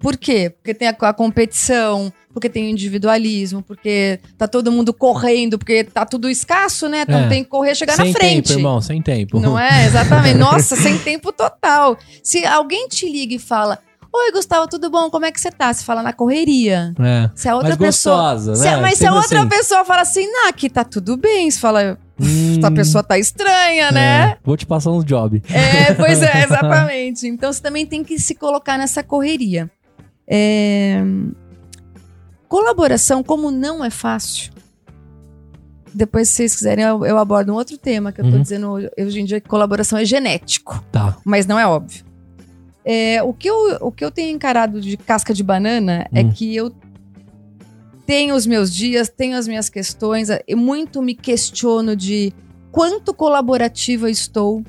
Por quê? Porque tem a, a competição, porque tem o individualismo, porque tá todo mundo correndo, porque tá tudo escasso, né? Então É. tem que correr, chegar sem na frente. tempo, irmão, sem tempo. Não é? *laughs* Exatamente. Nossa, sem tempo total. Se alguém te liga e fala: Oi, Gustavo, tudo bom? Como é que você tá? Você fala na correria. É. Se a outra Mas pessoa. gostosa, Se- né? mas se a outra assim. pessoa fala assim, não, aqui tá tudo bem. Você fala, Hum, essa pessoa tá estranha, né? é, vou te passar uns job. É, pois é, *laughs* exatamente. Então você também tem que se colocar nessa correria. É, Colaboração, como não é fácil. Depois, se vocês quiserem, eu, eu abordo um outro tema que eu tô Uhum. dizendo hoje em dia que colaboração é genético Tá. mas não é óbvio. É, o, que eu, o que eu tenho encarado de casca de banana é Hum. que eu tenho os meus dias, tenho as minhas questões, e muito me questiono de quanto colaborativa estou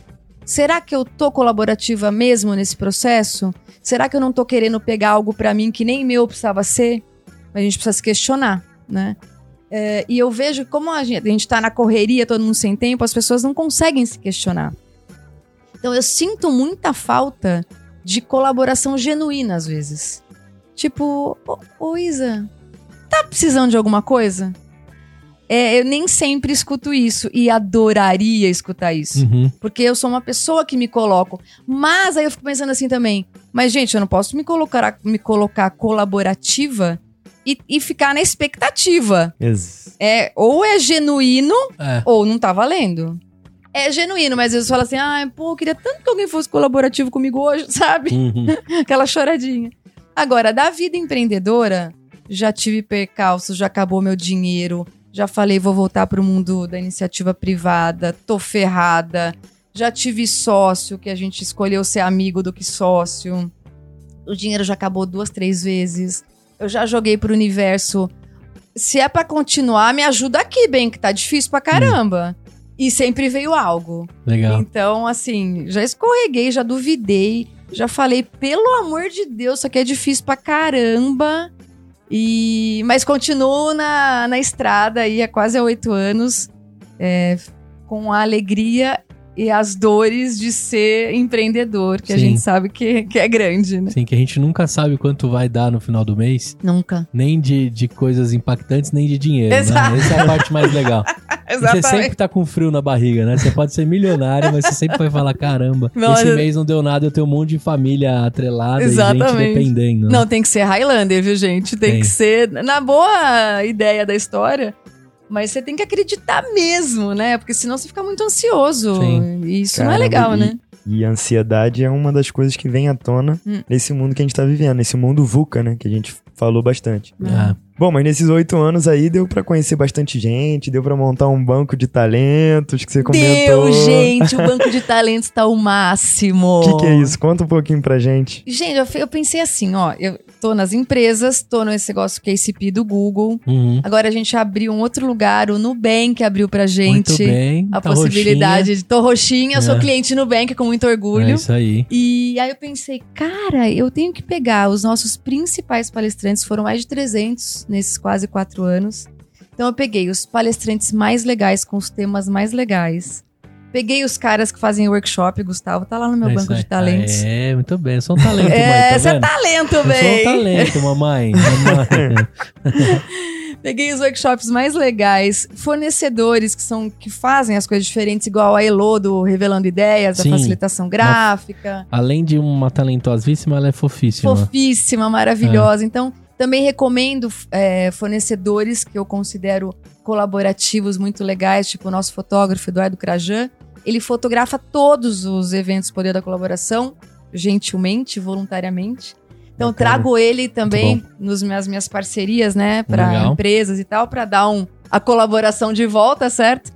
Será que eu tô colaborativa mesmo nesse processo? Será que eu não tô querendo pegar algo pra mim que nem meu precisava ser? A gente precisa se questionar, né? É, e eu vejo como a gente, a gente tá na correria, todo mundo sem tempo, as pessoas não conseguem se questionar. Então eu sinto muita falta de colaboração genuína às vezes. Tipo, ô, ô Isa, tá precisando de alguma coisa? É, eu nem sempre escuto isso e adoraria escutar isso. Uhum. Porque eu sou uma pessoa que me coloco. Mas aí eu fico pensando assim também. Mas, gente, eu não posso me colocar, me colocar colaborativa e, e ficar na expectativa. Ex- É, ou é genuíno É. ou não tá valendo. É genuíno, mas às vezes fala assim: ai, pô, eu queria tanto que alguém fosse colaborativo comigo hoje, *laughs* sabe? Uhum. *laughs* Aquela choradinha. Agora, da vida empreendedora, já tive percalços, já acabou meu dinheiro, já falei, vou voltar pro mundo da iniciativa privada, tô ferrada. Já tive sócio, que a gente escolheu ser amigo do que sócio. O dinheiro já acabou duas, três vezes. Eu já joguei pro universo. Se é pra continuar, me ajuda aqui, bem, que tá difícil pra caramba. E sempre veio algo. Legal. Então, assim, já escorreguei, já duvidei, já falei, pelo amor de Deus, isso aqui é difícil pra caramba. E mas continuo na, na estrada aí há quase oito anos, é, com a alegria e as dores de ser empreendedor, que a Sim. gente sabe que, que é grande, né? Sim, que a gente nunca sabe quanto vai dar no final do mês, Nunca. nem de, de coisas impactantes, nem de dinheiro, Exato. né? Essa é a parte mais legal. *laughs* E você sempre tá com frio na barriga, né? Você pode ser milionário, mas você sempre vai falar, caramba, *laughs* Não, esse eu- mês não deu nada, eu tenho um monte de família atrelada e Exatamente. gente dependendo. né? Não, tem que ser Highlander, viu, gente? Tem, Tem. que ser na boa ideia da história. Mas você tem que acreditar mesmo, né? Porque senão você fica muito ansioso. Sim. E isso não é Caramba, legal, e- né? E a ansiedade é uma das coisas que vem à tona Hum. nesse mundo que a gente tá vivendo, nesse mundo VUCA, né? Que a gente falou bastante. Ah, Bom, mas nesses oito anos aí deu pra conhecer bastante gente, deu pra montar um banco de talentos que você comentou. Deu, gente, o banco de *laughs* talentos tá o máximo. O que, que é isso? Conta um pouquinho pra gente. Gente, eu, eu pensei assim, ó, eu tô nas empresas, tô nesse negócio KCP do Google. uhum. Agora a gente abriu um outro lugar, o Nubank abriu pra gente. Muito bem. A tá possibilidade de. Tô roxinha, eu sou É. cliente Nubank com muito roxinha. orgulho. É isso aí. E aí eu pensei, cara, eu tenho que pegar os nossos principais palestrantes, foram mais de 300 nesses quase quatro anos. Então eu peguei os palestrantes mais legais, com os temas mais legais. Peguei os caras que fazem workshop, Gustavo, tá lá no meu É banco de talentos. É, muito bem. Eu sou um talento, *laughs* mãe, É, tá você é vendo? talento, Eu sou um talento, *laughs* mamãe. mamãe. *laughs* Peguei os workshops mais legais, fornecedores que são que fazem as coisas diferentes, igual a Elo do Revelando Ideias, Sim. da facilitação gráfica. Além de uma talentosíssima, ela é fofíssima. fofíssima, maravilhosa. Então, também recomendo é, fornecedores que eu considero colaborativos muito legais, tipo o nosso fotógrafo Eduardo Crajan. Ele fotografa todos os eventos Poder da Colaboração, gentilmente, voluntariamente. Então, Bacana. trago ele também nos minhas minhas parcerias, né, para empresas e tal, para dar um, a colaboração de volta, certo?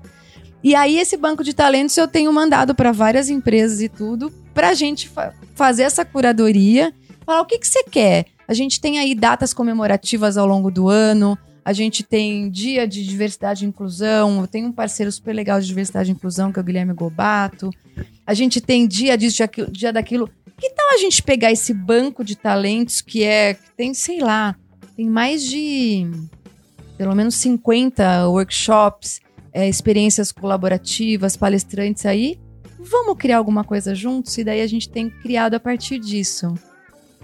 E aí, esse banco de talentos eu tenho mandado para várias empresas e tudo, pra gente fa- fazer essa curadoria, falar o que, que você quer. A gente tem aí datas comemorativas ao longo do ano, a gente tem dia de diversidade e inclusão, eu tenho um parceiro super legal de diversidade e inclusão, que é o Guilherme Gobato. A gente tem dia disso, dia, dia daquilo. Que tal a gente pegar esse banco de talentos que é. que tem, sei lá, tem mais de pelo menos 50 workshops, é, experiências colaborativas, palestrantes aí. Vamos criar alguma coisa juntos? E daí a gente tem criado a partir disso.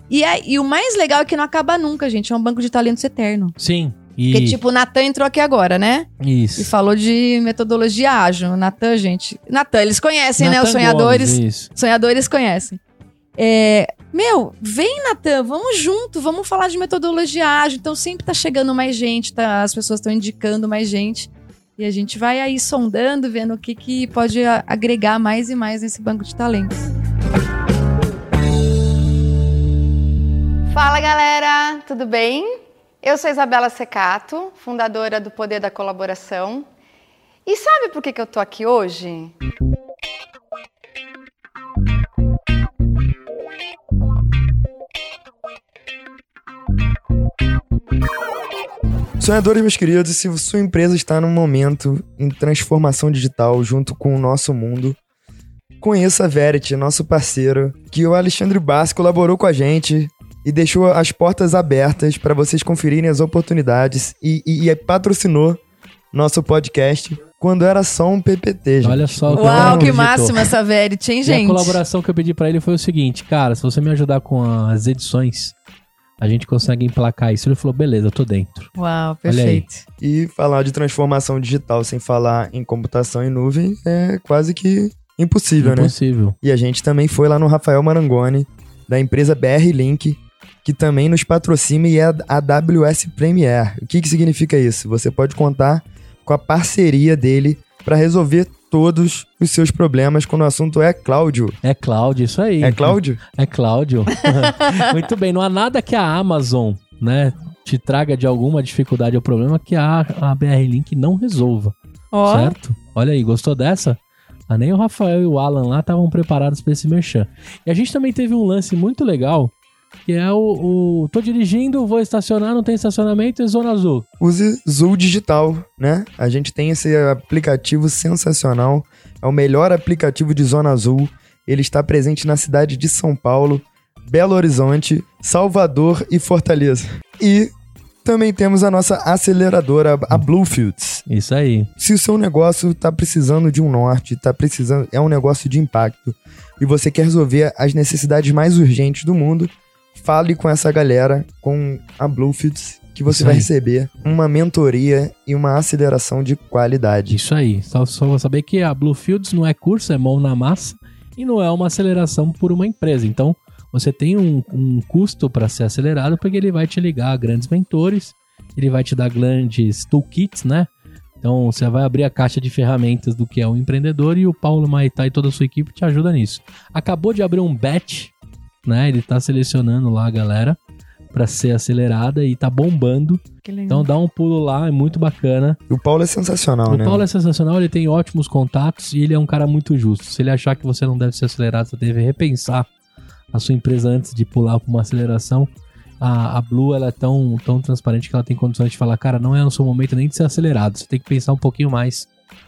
E, é- e o mais legal é que não acaba nunca, gente. É um banco de talentos eterno. Sim. E Porque, tipo, o Natan entrou aqui agora, né? E isso. falou de metodologia ágil. Natan, gente. Natan, eles conhecem, né? Os Nathan sonhadores. Gomes, isso. Sonhadores conhecem. É, meu, vem, Natan, vamos junto, vamos falar de metodologia ágil. Então sempre tá chegando mais gente, tá, as pessoas estão indicando mais gente. E a gente vai aí sondando, vendo o que, que pode agregar mais e mais nesse banco de talentos. Fala galera, tudo bem? Eu sou Isabela Secato, fundadora do Poder da Colaboração. E sabe por que, que eu tô aqui hoje? Sonhadores, meus queridos, se sua empresa está num momento em transformação digital junto com o nosso mundo, conheça a Verity, nosso parceiro, que o Alexandre Bassi colaborou com a gente e deixou as portas abertas para vocês conferirem as oportunidades e, e- e patrocinou nosso podcast quando era só um PPT, gente. Olha só o que Uau, eu que máxima essa Verity, hein, E a gente? colaboração que eu pedi pra ele foi o seguinte, cara, se você me ajudar com as edições, a gente consegue emplacar isso. Ele falou, beleza, eu tô dentro. Uau, perfeito. E falar de transformação digital sem falar em computação em nuvem é quase que impossível, né? Impossível. E a gente também foi lá no Rafael Marangoni, da empresa BR Link, que também nos patrocina e é a AWS Premier. O que, que significa isso? Você pode contar com a parceria dele para resolver todos os seus problemas quando o assunto é Cláudio. É Cláudio, isso aí. É Cláudio? É Cláudio. *laughs* *laughs* Muito bem, não há nada que a Amazon, né, te traga de alguma dificuldade ou problema que a, a BR Link não resolva, Ó, certo? Olha aí, gostou dessa? Ah, nem o Rafael e o Alan lá estavam preparados para esse merchan. E a gente também teve um lance muito legal, que é o, o tô dirigindo, vou estacionar, não tem estacionamento, é zona azul. Use Zul Digital, né? A gente tem esse aplicativo sensacional. É o melhor aplicativo de Zona Azul. Ele está presente na cidade de São Paulo, Belo Horizonte, Salvador e Fortaleza. E também temos a nossa aceleradora, a Bluefields. Isso aí. Se o seu negócio está precisando de um norte, tá precisando, é um negócio de impacto e você quer resolver as necessidades mais urgentes do mundo, fale com essa galera, com a Bluefields, que você Isso vai aí. receber uma mentoria e uma aceleração de qualidade. Isso aí. Só, só vou saber que a Bluefields não é curso, é mão na massa e não é uma aceleração por uma empresa. Então, você tem um, um custo para ser acelerado porque ele vai te ligar a grandes mentores, ele vai te dar grandes toolkits, né? Então, você vai abrir a caixa de ferramentas do que é um empreendedor e o Paulo Maitá e toda a sua equipe te ajuda nisso. Acabou de abrir um batch, né? Ele tá selecionando lá a galera para ser acelerada e tá bombando. Então, dá um pulo lá, é muito bacana. E o Paulo é sensacional, O né? Paulo é sensacional, ele tem ótimos contatos e ele é um cara muito justo. Se ele achar que você não deve ser acelerado, você deve repensar a sua empresa antes de pular para uma aceleração. A, a Blue ela é tão, tão transparente que ela tem condições de falar, cara, não é no seu momento nem de ser acelerado. Você tem que pensar um pouquinho mais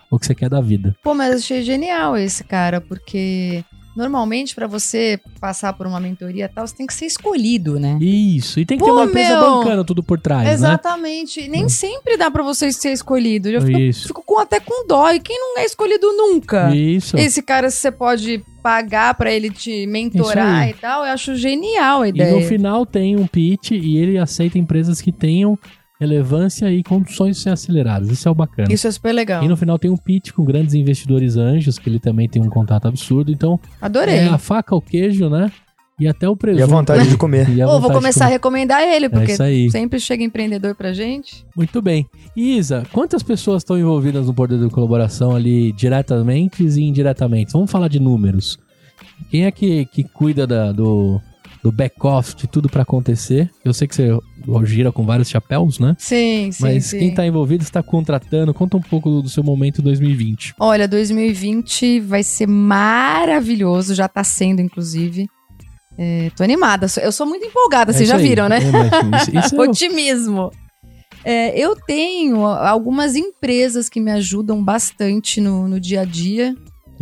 o que você quer da vida. Pô, mas achei genial esse cara, porque normalmente pra você passar por uma mentoria e tal, você tem que ser escolhido, né? Isso, e tem que Pô, ter uma empresa meu! bancando tudo por trás, Exatamente. Nem sempre dá pra você ser escolhido. Eu né? fico, Isso. fico com, até com dó. E quem não é escolhido nunca? né? Isso. Esse cara você pode pagar pra ele te Isso mentorar e tal. Eu acho genial a E ideia. no final tem um pitch e ele aceita empresas que tenham relevância e condições de ser aceleradas. Isso é o bacana. Isso é super legal. E no final tem um pitch com grandes investidores anjos, que ele também tem um contato absurdo. Então, Adorei. é a faca, o queijo, né? E até o presunto. E a vontade de comer. *laughs* E Pô, vou começar a recomendar ele, porque É isso aí. sempre chega empreendedor pra gente. Muito bem. E Isa, quantas pessoas estão envolvidas no poder de colaboração ali diretamente e indiretamente? Vamos falar de números. Quem é que, que cuida da- do, do back-off, de tudo pra acontecer? Eu sei que você gira com vários chapéus, né? Sim, sim, Mas sim. quem tá envolvido está contratando. Conta um pouco do, seu momento 2020. Olha, 2020 vai ser maravilhoso, já tá sendo, inclusive. É, tô animada, eu sou muito empolgada, É vocês já aí. viram, né? É, isso, isso *laughs* é Otimismo. É, eu tenho algumas empresas que me ajudam bastante no, no dia a dia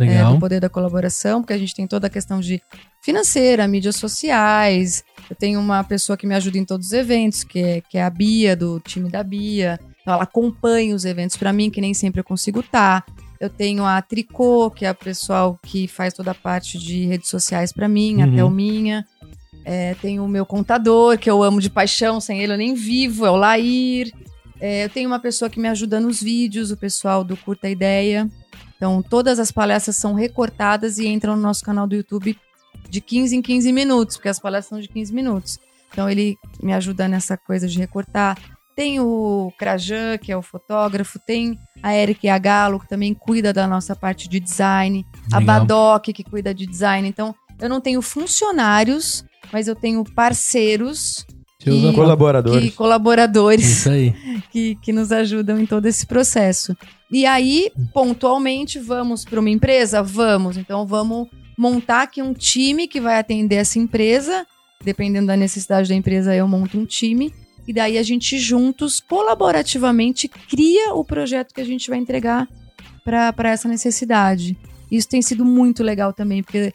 é, legal. do poder da colaboração, porque a gente tem toda a questão de financeira, mídias sociais. Eu tenho uma pessoa que me ajuda em todos os eventos, que é, que é a Bia, do time da Bia. Então, ela acompanha os eventos pra mim, que nem sempre eu consigo estar. Eu tenho a Tricô, que é a pessoal que faz toda a parte de redes sociais pra mim, Uhum. até o minha. É, tenho o meu contador, que eu amo de paixão, sem ele eu nem vivo, é o Lair. É, eu tenho uma pessoa que me ajuda nos vídeos, o pessoal do Curta Ideia. Então, todas as palestras são recortadas e entram no nosso canal do YouTube de 15 em 15 minutos, porque as palestras são de 15 minutos. Então, ele me ajuda nessa coisa de recortar. Tem o Krajan, que é o fotógrafo, tem a Eric Agalo, que também cuida da nossa parte de design, a Legal. Badoc, que cuida de design. Então, eu não tenho funcionários, mas eu tenho parceiros, e- pra- Colaboradores. que, colaboradores Isso aí. *laughs* que, que nos ajudam em todo esse processo. E aí, pontualmente, vamos para uma empresa? Vamos. Então, vamos montar aqui um time que vai atender essa empresa. Dependendo da necessidade da empresa, eu monto um time. E daí a gente juntos, colaborativamente, cria o projeto que a gente vai entregar para essa necessidade. Isso tem sido muito legal também, porque,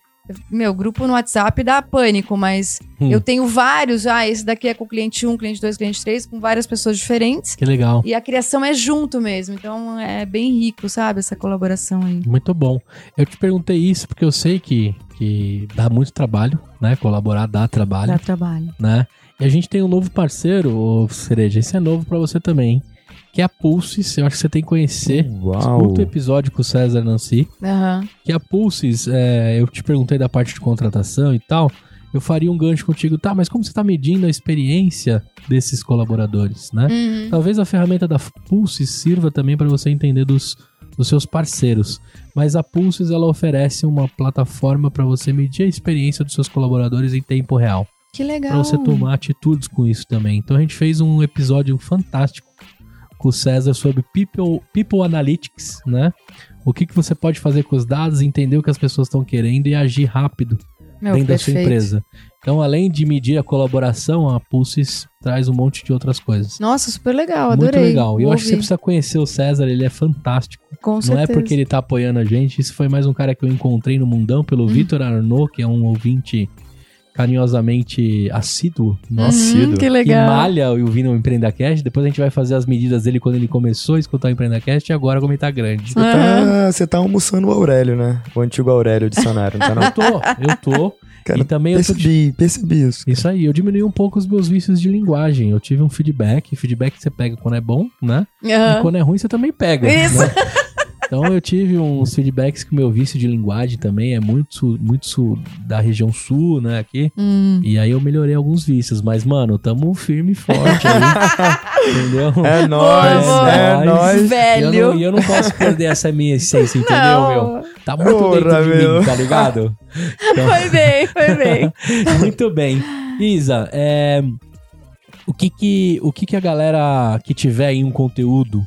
meu, grupo no WhatsApp dá pânico, mas Hum. eu tenho vários. Ah, esse daqui é com o cliente 1, cliente 2, cliente 3, com várias pessoas diferentes. Que legal. E a criação é junto mesmo. Então é bem rico, sabe? Essa colaboração aí. Muito bom. Eu te perguntei isso porque eu sei que, que dá muito trabalho, né? Colaborar dá trabalho, Dá trabalho. né? E a gente tem um novo parceiro, ô Cereja, esse é novo pra você também, hein? Que é a Pulses. Eu acho que você tem que conhecer. Uau. Escuta o episódio com o César Nancy. Aham. Que a Pulses, é, eu te perguntei da parte de contratação e tal. Eu faria um gancho contigo, tá? Mas como você tá medindo a experiência desses colaboradores, né? Uhum. Talvez a ferramenta da Pulses sirva também para você entender dos, dos seus parceiros. Mas a Pulses ela oferece uma plataforma para você medir a experiência dos seus colaboradores em tempo real. Que legal. Para você tomar atitudes com isso também. Então a gente fez um episódio fantástico com o César sobre People, people Analytics, né? O que, que você pode fazer com os dados, entender o que as pessoas estão querendo e agir rápido Meu, dentro da sua perfeito. empresa. Então, além de medir a colaboração, a Pulses traz um monte de outras coisas. Nossa, super legal, Muito adorei. legal. E eu Vou acho que você ouvir. precisa conhecer o César, ele é fantástico. Com Não certeza. é porque ele tá apoiando a gente, isso foi mais um cara que eu encontrei no mundão pelo Hum. Vitor Arnaud, que é um ouvinte carinhosamente assíduo nosso. Uhum, que Que legal. malha o Vino no Empreenda Cast. Depois a gente vai fazer as medidas dele quando ele começou a escutar o Empreenda Cast e agora como ele tá grande. Você tá, você tá almoçando o Aurélio, né? O antigo Aurélio dicionário, não tá Eu não? tô, eu tô. Cara, e também eu tô percebi, percebi isso. Isso aí, eu diminui um pouco os meus vícios de linguagem. Eu tive um feedback, feedback você pega quando é bom, né? E Aham. quando é ruim você também pega. Isso. né? *laughs* Então eu tive uns feedbacks que o meu vício de linguagem também é muito, muito sul da região sul, né, aqui. Hum. E aí eu melhorei alguns vícios, mas mano, tamo firme e forte aí. *laughs* entendeu? É nóis, é boa. nóis. E eu, Velho. não, e eu não posso perder essa minha essência, entendeu, Não. meu? Tá muito Porra, dentro de mim, tá ligado? Então- *laughs* Foi bem, foi bem. *laughs* Muito bem. Isa, é, o, que que, o que que a galera que tiver em um conteúdo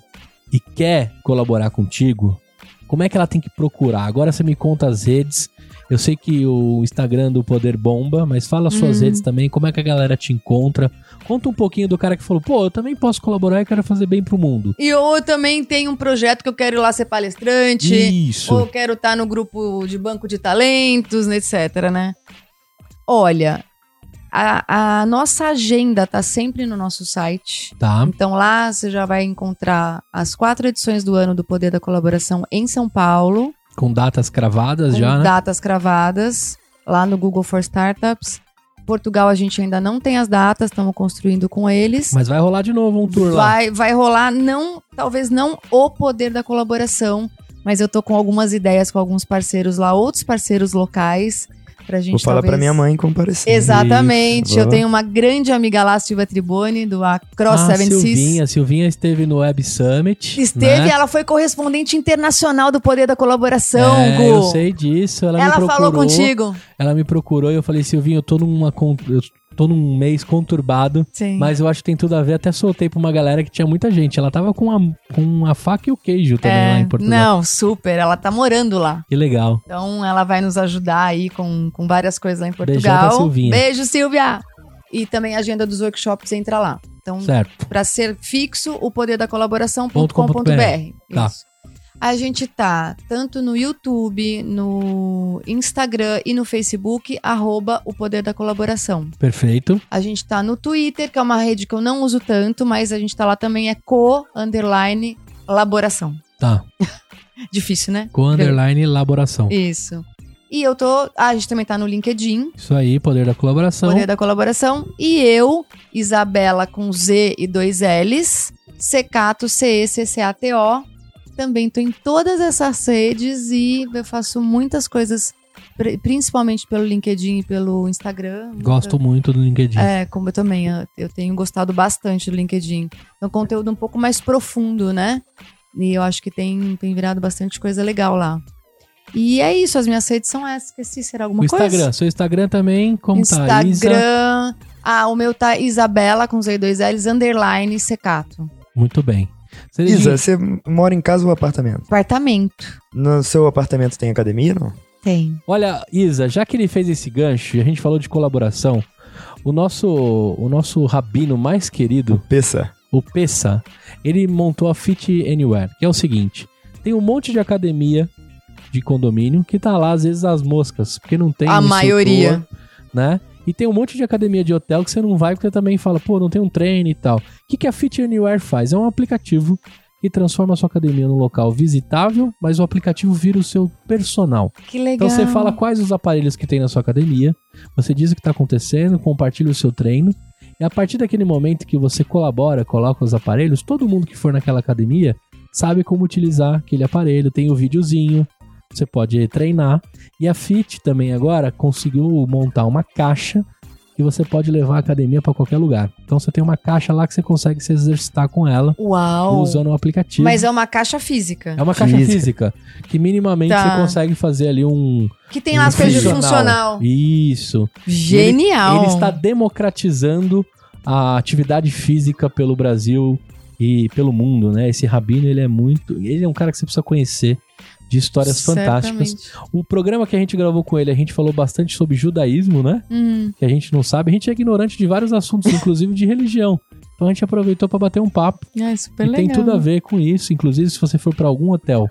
e quer colaborar contigo, como é que ela tem que procurar? Agora você me conta as redes. Eu sei que o Instagram do Poder bomba, mas fala as suas Uhum. redes também, como é que a galera te encontra. Conta um pouquinho do cara que falou, pô, eu também posso colaborar e quero fazer bem pro mundo. E eu também tenho um projeto que eu quero ir lá ser palestrante. Isso. Ou quero estar no grupo de banco de talentos, etc, né? Olha, a, a nossa agenda tá sempre no nosso site. Tá, Então lá você já vai encontrar as quatro edições do ano do Poder da Colaboração em São Paulo, com datas cravadas com já, né? datas cravadas, lá no Google for Startups. Portugal a gente ainda não tem as datas, estamos construindo com eles. Mas vai rolar de novo um tour lá. Vai, vai rolar, não, talvez não o poder da colaboração, mas eu tô com algumas ideias com alguns parceiros lá, outros parceiros locais, pra gente Vou falar talvez... pra minha mãe comparecer. Exatamente, Isso, eu tenho uma grande amiga lá, Silvia Triboni, do Across ah, Seven Seas. Silvinha, Silvinha esteve no Web Summit. Esteve, né? ela foi correspondente internacional do Poder da Colaboração, É, Gu. eu sei disso. Ela, me Ela procurou. falou contigo? Ela me procurou e eu falei, Silvinho, eu tô numa eu tô num mês conturbado, Sim. mas eu acho que tem tudo a ver. Até soltei pra uma galera que tinha muita gente. Ela tava com a, com a faca e o queijo também lá é, em Portugal. não, super, ela tá morando lá. Que legal. Então ela vai nos ajudar aí com, com várias coisas lá em Portugal. pra Silvinha. Beijo, Silvia! E também a agenda dos workshops entra lá. Então, para ser fixo, o poder da colaboração.com.br. br. Tá. Isso. A gente tá tanto no YouTube, no Instagram e no Facebook, arroba o poder da colaboração. Perfeito. A gente tá no Twitter, que é uma rede que eu não uso tanto, mas a gente tá lá também, é co, underline, elaboração. Tá. *laughs* Difícil, né? Com underline elaboração. Isso. E eu tô. Ah, a gente também tá no LinkedIn, Isso aí, poder da colaboração. Poder da Colaboração. E eu, Isabela com Z e dois L's, Secato, C-E-C-C-A-T-O. Também tô em todas essas redes e eu faço muitas coisas, pri- principalmente pelo LinkedIn e pelo Instagram. Gosto muito do LinkedIn. É, como eu também, eu- tenho gostado bastante do LinkedIn. É um conteúdo um pouco mais profundo, né? E eu acho que tem, tem virado bastante coisa legal lá. E é isso, as minhas redes são essas. Esqueci, será alguma o coisa? Instagram. Seu Instagram também, como tá? Isa? Instagram. Ah, o meu tá Isabela com Z e dois L's, underline secato. Muito bem. Ceredinho, Isa, você mora em casa ou apartamento? Apartamento. No seu apartamento tem academia, não? Tem. Olha, Isa, já que ele fez esse gancho e a gente falou de colaboração, o nosso, o nosso rabino mais querido, Peça. o Pessa, ele montou a Fit Anywhere, que é o seguinte: tem um monte de academia de condomínio que tá lá, às vezes, as moscas, porque não tem A maioria. né? E tem um monte de academia de hotel que você não vai porque também fala, pô, não tem um treino e tal. O que, que a Fit Anywhere faz? É um aplicativo que transforma a sua academia num local visitável, mas o aplicativo vira o seu personal. Que legal. Então você fala quais os aparelhos que tem na sua academia, você diz o que está acontecendo, compartilha o seu treino, e a partir daquele momento que você colabora, coloca os aparelhos, todo mundo que for naquela academia sabe como utilizar aquele aparelho, tem o videozinho, você pode treinar. E a Fit também agora conseguiu montar uma caixa que você pode levar a academia para qualquer lugar. Então você tem uma caixa lá que você consegue se exercitar com ela Uau. usando o aplicativo. Mas é uma caixa física. É uma caixa Física. física. Que minimamente Tá. você consegue fazer ali um. Que tem lá as coisas de funcional. Isso. Genial. Ele está democratizando a atividade física pelo Brasil e pelo mundo, né? Esse Rabino, ele é muito. Ele é um cara que você precisa conhecer de histórias fantásticas. O programa que a gente gravou com ele, a gente falou bastante sobre judaísmo, né? Hum, Que a gente não sabe. A gente é ignorante de vários assuntos, inclusive de religião. Então a gente aproveitou para bater um papo. é super e legal. tem tudo a ver com isso. Inclusive, se você for para algum hotel,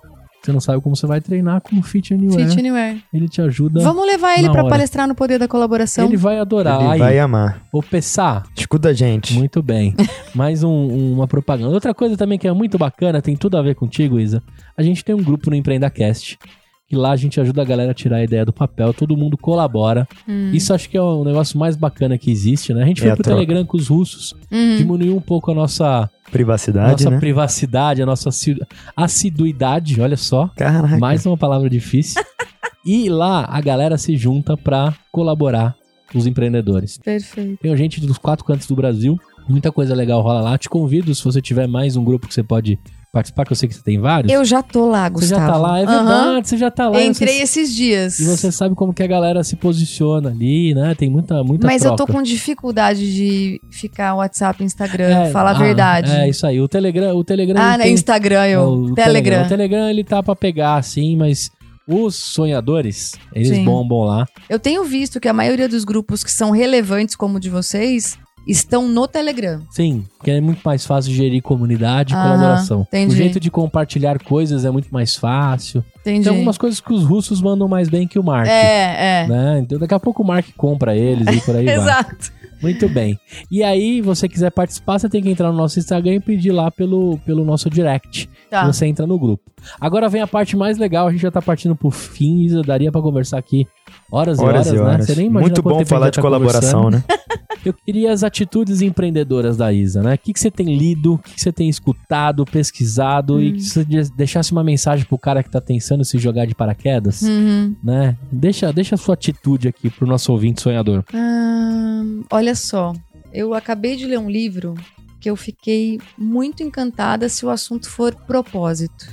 você não sabe como você vai treinar com o Fit Anywhere. Fit Anywhere. Ele te ajuda. Vamos levar ele hora. palestrar no Poder da Colaboração. Ele vai adorar. Ele Aí, vai amar. Ô, Pessá, Escuta a gente. muito bem. *laughs* Mais um- uma propaganda. Outra coisa também que é muito bacana, tem tudo a ver contigo, Isa. A gente tem um grupo no EmpreendaCast. Que lá a gente ajuda a galera a tirar a ideia do papel, todo mundo colabora. Hum. Isso acho que é o negócio mais bacana que existe, né? A gente É foi a pro troca. Telegram com os russos, Uhum. diminuiu um pouco a nossa, Privacidade, nossa né? privacidade, a nossa assi- assiduidade, olha só. Caraca. Mais uma palavra difícil. *laughs* e lá a galera se junta pra colaborar com os empreendedores. Perfeito. Tem gente dos quatro cantos do Brasil. Muita coisa legal rola lá. Te convido, se você tiver mais um grupo que você pode participar, que eu sei que você tem vários. Eu já tô lá, você Gustavo. já tá lá, é verdade, você já tá lá. Entrei você- esses dias. E você sabe como que a galera se posiciona ali, né? Tem muita, muita Mas eu troca. tô com dificuldade de ficar WhatsApp, Instagram, É, falar a ah, verdade. É, isso aí. O Telegram, o Telegram ah, né? tem- Instagram, é, eu. o Telegram. O Telegram ele tá pra pegar, assim, mas os sonhadores, eles Sim. bombam lá. Eu tenho visto que a maioria dos grupos que são relevantes, como o de vocês, estão no Telegram. Sim, porque é muito mais fácil gerir comunidade e Aham, colaboração. entendi. O jeito de compartilhar coisas é muito mais fácil. Entendi. Tem algumas coisas que os russos mandam mais bem que o Mark. É, é. Né? Então daqui a pouco o Mark compra eles e por aí *laughs* vai. Exato. Muito bem. E aí, você quiser participar, você tem que entrar no nosso Instagram e pedir lá pelo, pelo nosso direct. Tá. Você entra no grupo. Agora vem a parte mais legal, a gente já tá partindo pro fim, Isa, daria pra conversar aqui horas, Horas e e horas, né? Você nem imagina Muito bom falar gente de tá colaboração, né? *laughs* Eu queria as atitudes empreendedoras da Isa, né? O que, que você tem lido, o que, que você tem escutado, pesquisado e que você de- deixasse uma mensagem pro cara que tá pensando se jogar de paraquedas, Uhum. né? Deixa, deixa a sua atitude aqui pro nosso ouvinte sonhador. Ah, olha só, eu acabei de ler um livro que eu fiquei muito encantada se o assunto for propósito.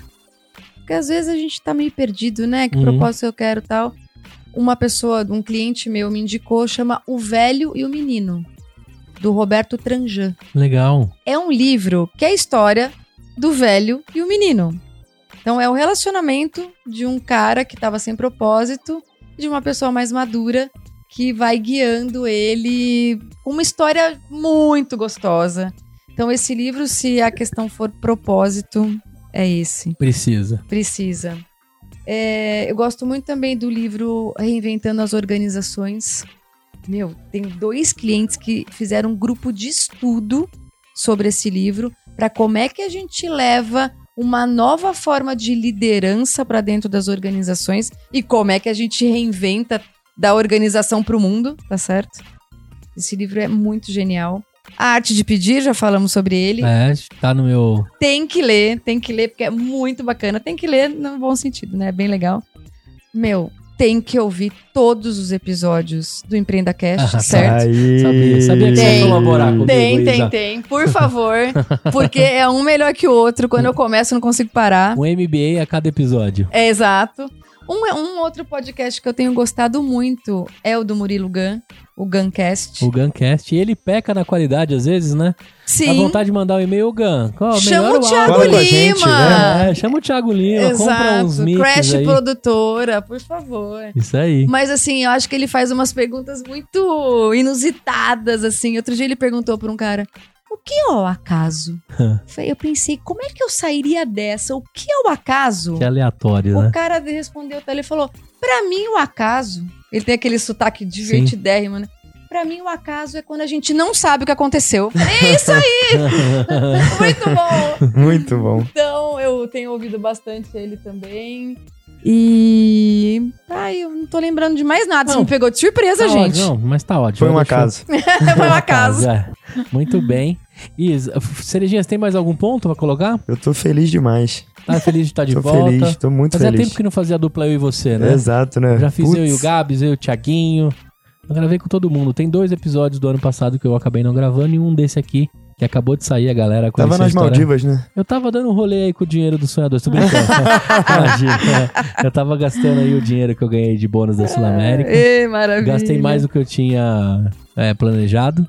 Porque às vezes a gente tá meio perdido, né? Que Uhum. propósito eu quero tal. Uma pessoa, um cliente meu me indicou, chama O Velho e o Menino, do Roberto Tranjan. Legal. É um livro que é a história do velho e o menino. Então é o relacionamento de um cara que estava sem propósito e de uma pessoa mais madura que vai guiando ele com uma história muito gostosa. Então esse livro, se a questão for propósito, é esse. Precisa. Precisa. É, eu gosto muito também do livro Reinventando as Organizações. Meu, tenho dois clientes que fizeram um grupo de estudo sobre esse livro para como é que a gente leva uma nova forma de liderança para dentro das organizações e como é que a gente reinventa da organização para o mundo, tá certo? Esse livro é muito genial. A Arte de Pedir, já falamos sobre ele É, tá no meu. tem que ler, tem que ler, porque é muito bacana. Tem que ler no bom sentido, né? É bem legal. Meu, tem que ouvir todos os episódios do Empreenda Cast, Ah, certo? Aí... Sabia, sabia que você Tem. ia colaborar comigo, Tem, tem, Isa. tem. Por favor. *laughs* Porque é um melhor que o outro. Quando eu começo, eu não consigo parar. Um MBA a cada episódio. É exato. Um, um outro podcast que eu tenho gostado muito é o do Murilo Gun, o Guncast. O Guncast. E ele peca na qualidade às vezes, né? Sim. Dá vontade de mandar um e-mail, Gun. Qual, Chama o Thiago a Lima. gente, né? É, chama o Thiago Lima, compra uns Exato. mix Crash aí. Produtora, por favor. Isso aí. Mas assim, eu acho que ele faz umas perguntas muito inusitadas, assim. Outro dia ele perguntou pra um cara: O que é o acaso? *laughs* Eu pensei, como é que eu sairia dessa? O que é o acaso? Que aleatório, né? O cara respondeu, ele falou: Pra mim, o acaso. Ele tem aquele sotaque divertidérrimo, né? Pra mim, o acaso é quando a gente não sabe o que aconteceu. É isso aí! *laughs* Muito bom! Muito bom. Então, eu tenho ouvido bastante ele também. E. Ai, eu não tô lembrando de mais nada. Você Não. me pegou de surpresa, Tá gente. ótimo, Não, mas tá ótimo. Foi um acaso. *laughs* Foi um acaso. é. Muito bem. Isa, Cerejinhas, tem mais algum ponto pra colocar? Eu tô feliz demais. Tá feliz de estar *laughs* de tô volta? feliz, tô muito Fazia feliz. tempo que não fazia dupla eu e você, né? Exato, né? Já fiz Putz, eu e o Gabs, eu e o Thiaguinho. Eu gravei com todo mundo. Tem dois episódios do ano passado que eu acabei não gravando e um desse aqui que acabou de sair, a galera conheceu Tava nas história. Maldivas, né? Eu tava dando um rolê aí com o dinheiro dos sonhadores, tô brincando. *laughs* Imagina. Eu tava gastando aí o dinheiro que eu ganhei de bônus da Sul América. Ê, maravilha. Gastei mais do que eu tinha é, planejado.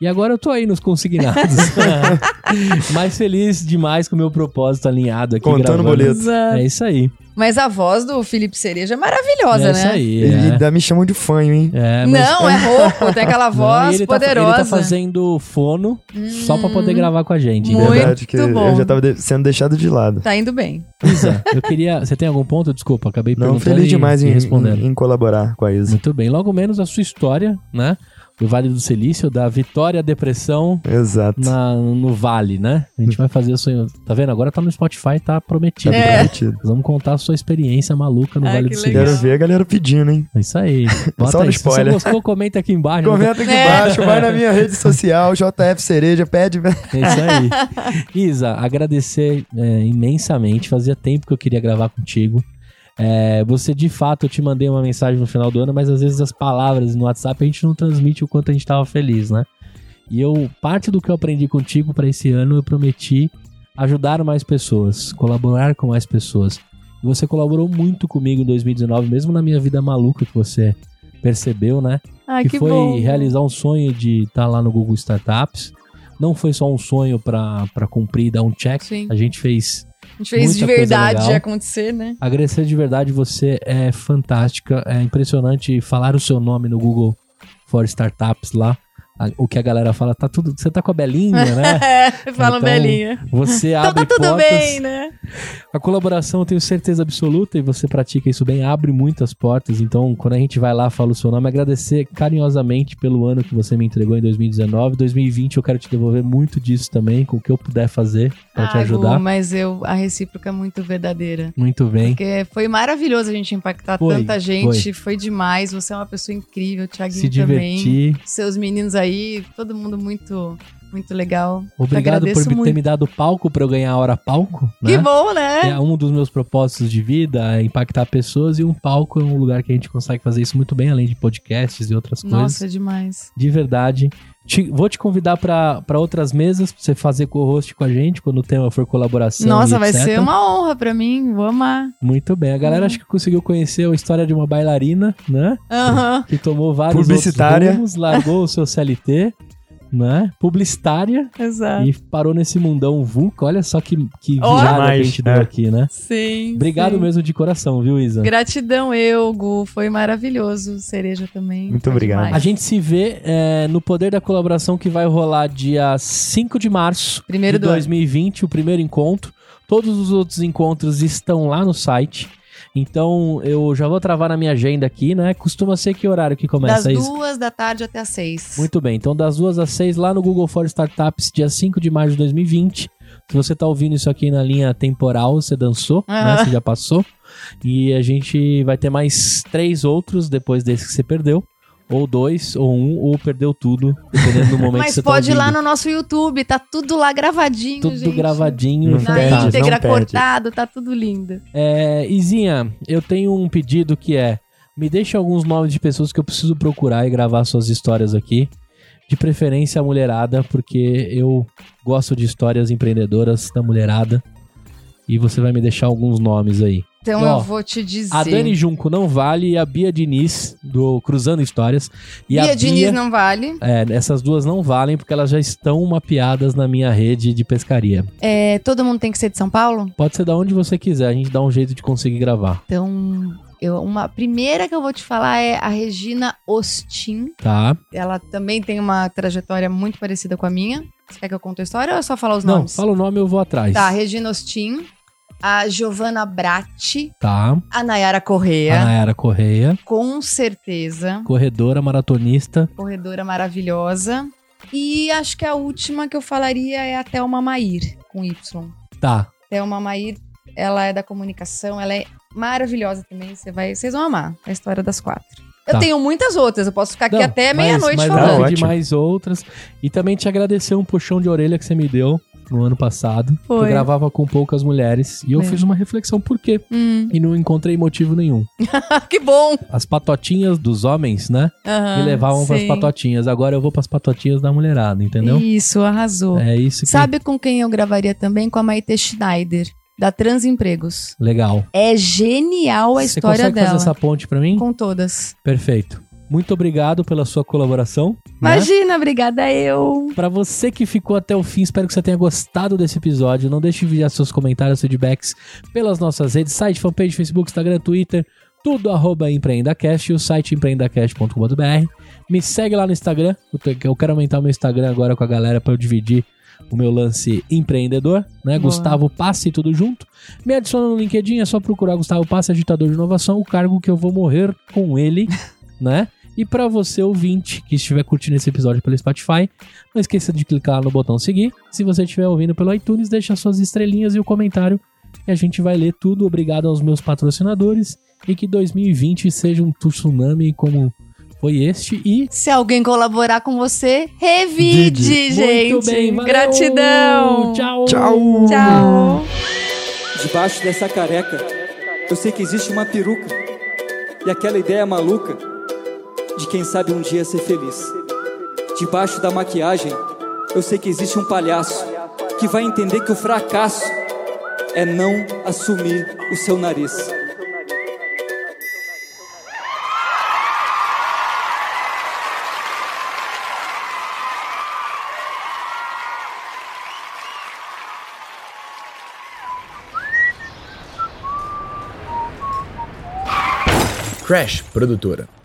E agora eu tô aí nos consignados. *laughs* *laughs* Mais feliz demais com o meu propósito alinhado aqui. Contando gravando. boleto. Exato. É isso aí. Mas a voz do Felipe Cereja é maravilhosa, é né? isso aí. Ele é. ainda me chamam de fanho, hein? É, mas- Não, é rouco, tem aquela *laughs* Não, voz e ele tá- poderosa. ele tá fazendo fono só pra poder gravar com a gente. Muito Verdade, que bom. eu já tava de- sendo deixado de lado. Tá indo bem. Isa, eu queria. Você tem algum ponto? Desculpa, acabei Não, perguntando. feliz e- demais e em, respondendo. em- em colaborar com a Isa. Muito bem. Logo menos a sua história, né? Do Vale do Silício, da Vitória à Depressão Exato. na- no Vale, né? A gente vai fazer o sonho. Tá vendo? Agora tá no Spotify, tá prometido. Tá né? prometido. Vamos contar a sua experiência maluca no Ah, Vale do legal. Silício. Quero ver a galera pedindo, hein? É isso aí. *laughs* Bota Só aí. Se você spoiler. gostou, comenta aqui embaixo. Comenta aqui É. embaixo, vai na minha rede social, JF Cereja, pede. *laughs* É isso aí. Isa, agradecer é, imensamente. Fazia tempo que eu queria gravar contigo. É, você, de fato, eu te mandei uma mensagem no final do ano, mas às vezes as palavras no WhatsApp a gente não transmite o quanto a gente tava feliz, né? E eu, parte do que eu aprendi contigo para esse ano, eu prometi ajudar mais pessoas, colaborar com mais pessoas. E você colaborou muito comigo em 2019, mesmo na minha vida maluca que você percebeu, né? Ai, que, que, foi bom. realizar um sonho de estar lá no Google Startups. Não foi só um sonho para cumprir e dar um check. Sim. A gente fez. A gente fez de verdade acontecer, né? Agradecer de verdade, você é fantástica. É impressionante falar o seu nome no Google for Startups lá. A- O que a galera fala, tá tudo. Você tá com a Belinha, né? *laughs* É, fala Então, belinha. Você Então abre tá tudo portas. bem, né? A colaboração, eu tenho certeza absoluta, e você pratica isso bem, abre muitas portas. Então, quando a gente vai lá, fala o seu nome, agradecer carinhosamente pelo ano que você me entregou em 2019. 2020 eu quero te devolver muito disso também, com o que eu puder fazer pra te Ai, ajudar. Gu, mas eu, a recíproca é muito verdadeira. Muito bem. Porque foi maravilhoso a gente impactar Foi, tanta gente. Foi. demais. Você é uma pessoa incrível, Thiaguinho Se também. divertir. Seus meninos aí, todo mundo muito, muito legal. Obrigado por Agradeço ter muito. me dado palco pra eu ganhar a hora palco. Que né? bom, né? É um dos meus propósitos de vida é impactar pessoas e um palco é um lugar que a gente consegue fazer isso muito bem, além de podcasts e outras coisas. Nossa, demais. De verdade. Te- vou te convidar pra pra outras mesas, pra você fazer co-host com a gente, quando o tema for colaboração. Nossa, e vai etc. ser uma honra pra mim. Vou amar. Muito bem. A galera acho que conseguiu conhecer a história de uma bailarina, né? Aham. Que tomou vários Publicitária. outros rumos, largou o seu CLT, né? Publicitária Exato. e parou nesse mundão VUCA. Olha só que, que virada que a gente deu é. aqui, né? Sim. Obrigado sim. mesmo de coração, viu, Isa? Gratidão eu, Gu. Foi maravilhoso. Cereja também. Muito Foi obrigado. demais. A gente se vê é, no Poder da Colaboração que vai rolar dia 5 de março Primeiro de do ano. 2020, o primeiro encontro. Todos os outros encontros estão lá no site. Então eu já vou travar na minha agenda aqui, né? Costuma ser que horário que Das começa isso? duas da tarde até as seis. Muito bem, então das duas às seis lá no Google for Startups, dia 5 de maio de 2020. Se você tá ouvindo isso aqui na linha temporal, você dançou, né? Aham. Você já passou. E a gente vai ter mais três outros depois desse que você perdeu. Ou dois, ou um, ou perdeu tudo, dependendo do momento que Mas você tá pode ir lá no nosso YouTube, tá tudo lá gravadinho, Tudo gente. gravadinho. Não Na perde, íntegra, não cortado, tá tudo lindo. É, Izinha, eu tenho um pedido que é: me deixe alguns nomes de pessoas que eu preciso procurar e gravar suas histórias aqui. De preferência a mulherada, porque eu gosto de histórias empreendedoras da mulherada. E você vai me deixar alguns nomes aí. Então Ó, eu vou te dizer. A Dani Junco não vale e a Bia Diniz, do Cruzando Histórias. E Bia a Diniz Bia, não vale. é, essas duas não valem porque elas já estão mapeadas na minha rede de pescaria. É, todo mundo tem que ser de São Paulo? Pode ser da onde você quiser, a gente dá um jeito de conseguir gravar, Então, eu, uma primeira que eu vou te falar é a Regina Ostin. tá? Ela também tem uma trajetória muito parecida com a minha. Você quer que eu conte a história ou é só falar os Não, nomes? fala o nome eu vou atrás. Tá, Regina Ostin, a Giovanna Bratti, Tá. a Nayara A Correa, Nayara Correia, com certeza, corredora maratonista. corredora maravilhosa. E acho que a última que eu falaria é a Thelma Mair, com Y. Tá. Thelma Mair, ela é da comunicação, ela é maravilhosa também. Você vai, vocês vão amar a história das quatro. Eu Tá. tenho muitas outras, eu posso ficar aqui Não, até meia-noite falando. eu Tá pedi ótimo. mais outras. E também te agradecer um puxão de orelha que você me deu no ano passado. que Eu Foi. gravava com poucas mulheres. E eu É. fiz uma reflexão por quê. Hum, E não encontrei motivo nenhum. *laughs* que bom! As patotinhas dos homens, né? Aham, me levavam pras sim. patotinhas. Agora eu vou pras patotinhas da mulherada, entendeu? Isso, arrasou. É isso que... Sabe com quem eu gravaria também? Com a Maite Schneider, da Transempregos. Legal. É genial a Você história consegue dela. fazer essa ponte pra mim? Com todas. Perfeito. Muito obrigado pela sua colaboração. né? Imagina, obrigada eu. Pra você que ficou até o fim, espero que você tenha gostado desse episódio. Não deixe de enviar seus comentários, feedbacks pelas nossas redes, site, fanpage, Facebook, Instagram, Twitter, tudo arroba empreendacast e o site empreendacast.com.br. Me segue lá no Instagram, eu quero aumentar o meu Instagram agora com a galera pra eu dividir o meu lance empreendedor, né? Boa. Gustavo Passe, tudo junto. Me adiciona no LinkedIn, é só procurar Gustavo Passe, agitador de inovação, o cargo que eu vou morrer com ele, *laughs* né? E pra você, ouvinte, que estiver curtindo esse episódio pelo Spotify, não esqueça de clicar no botão seguir. Se você estiver ouvindo pelo iTunes, deixa suas estrelinhas e o comentário e a gente vai ler tudo. Obrigado aos meus patrocinadores e que 2020 seja um tsunami como foi este e Se alguém colaborar com você, revide, gente. muito bem, valeu! Gratidão. Tchau. Tchau. Tchau. Debaixo dessa careca, eu sei que existe uma peruca e aquela ideia maluca de quem sabe um dia ser feliz. Debaixo da maquiagem, eu sei que existe um palhaço que vai entender que o fracasso é não assumir o seu nariz. Crash Produtora.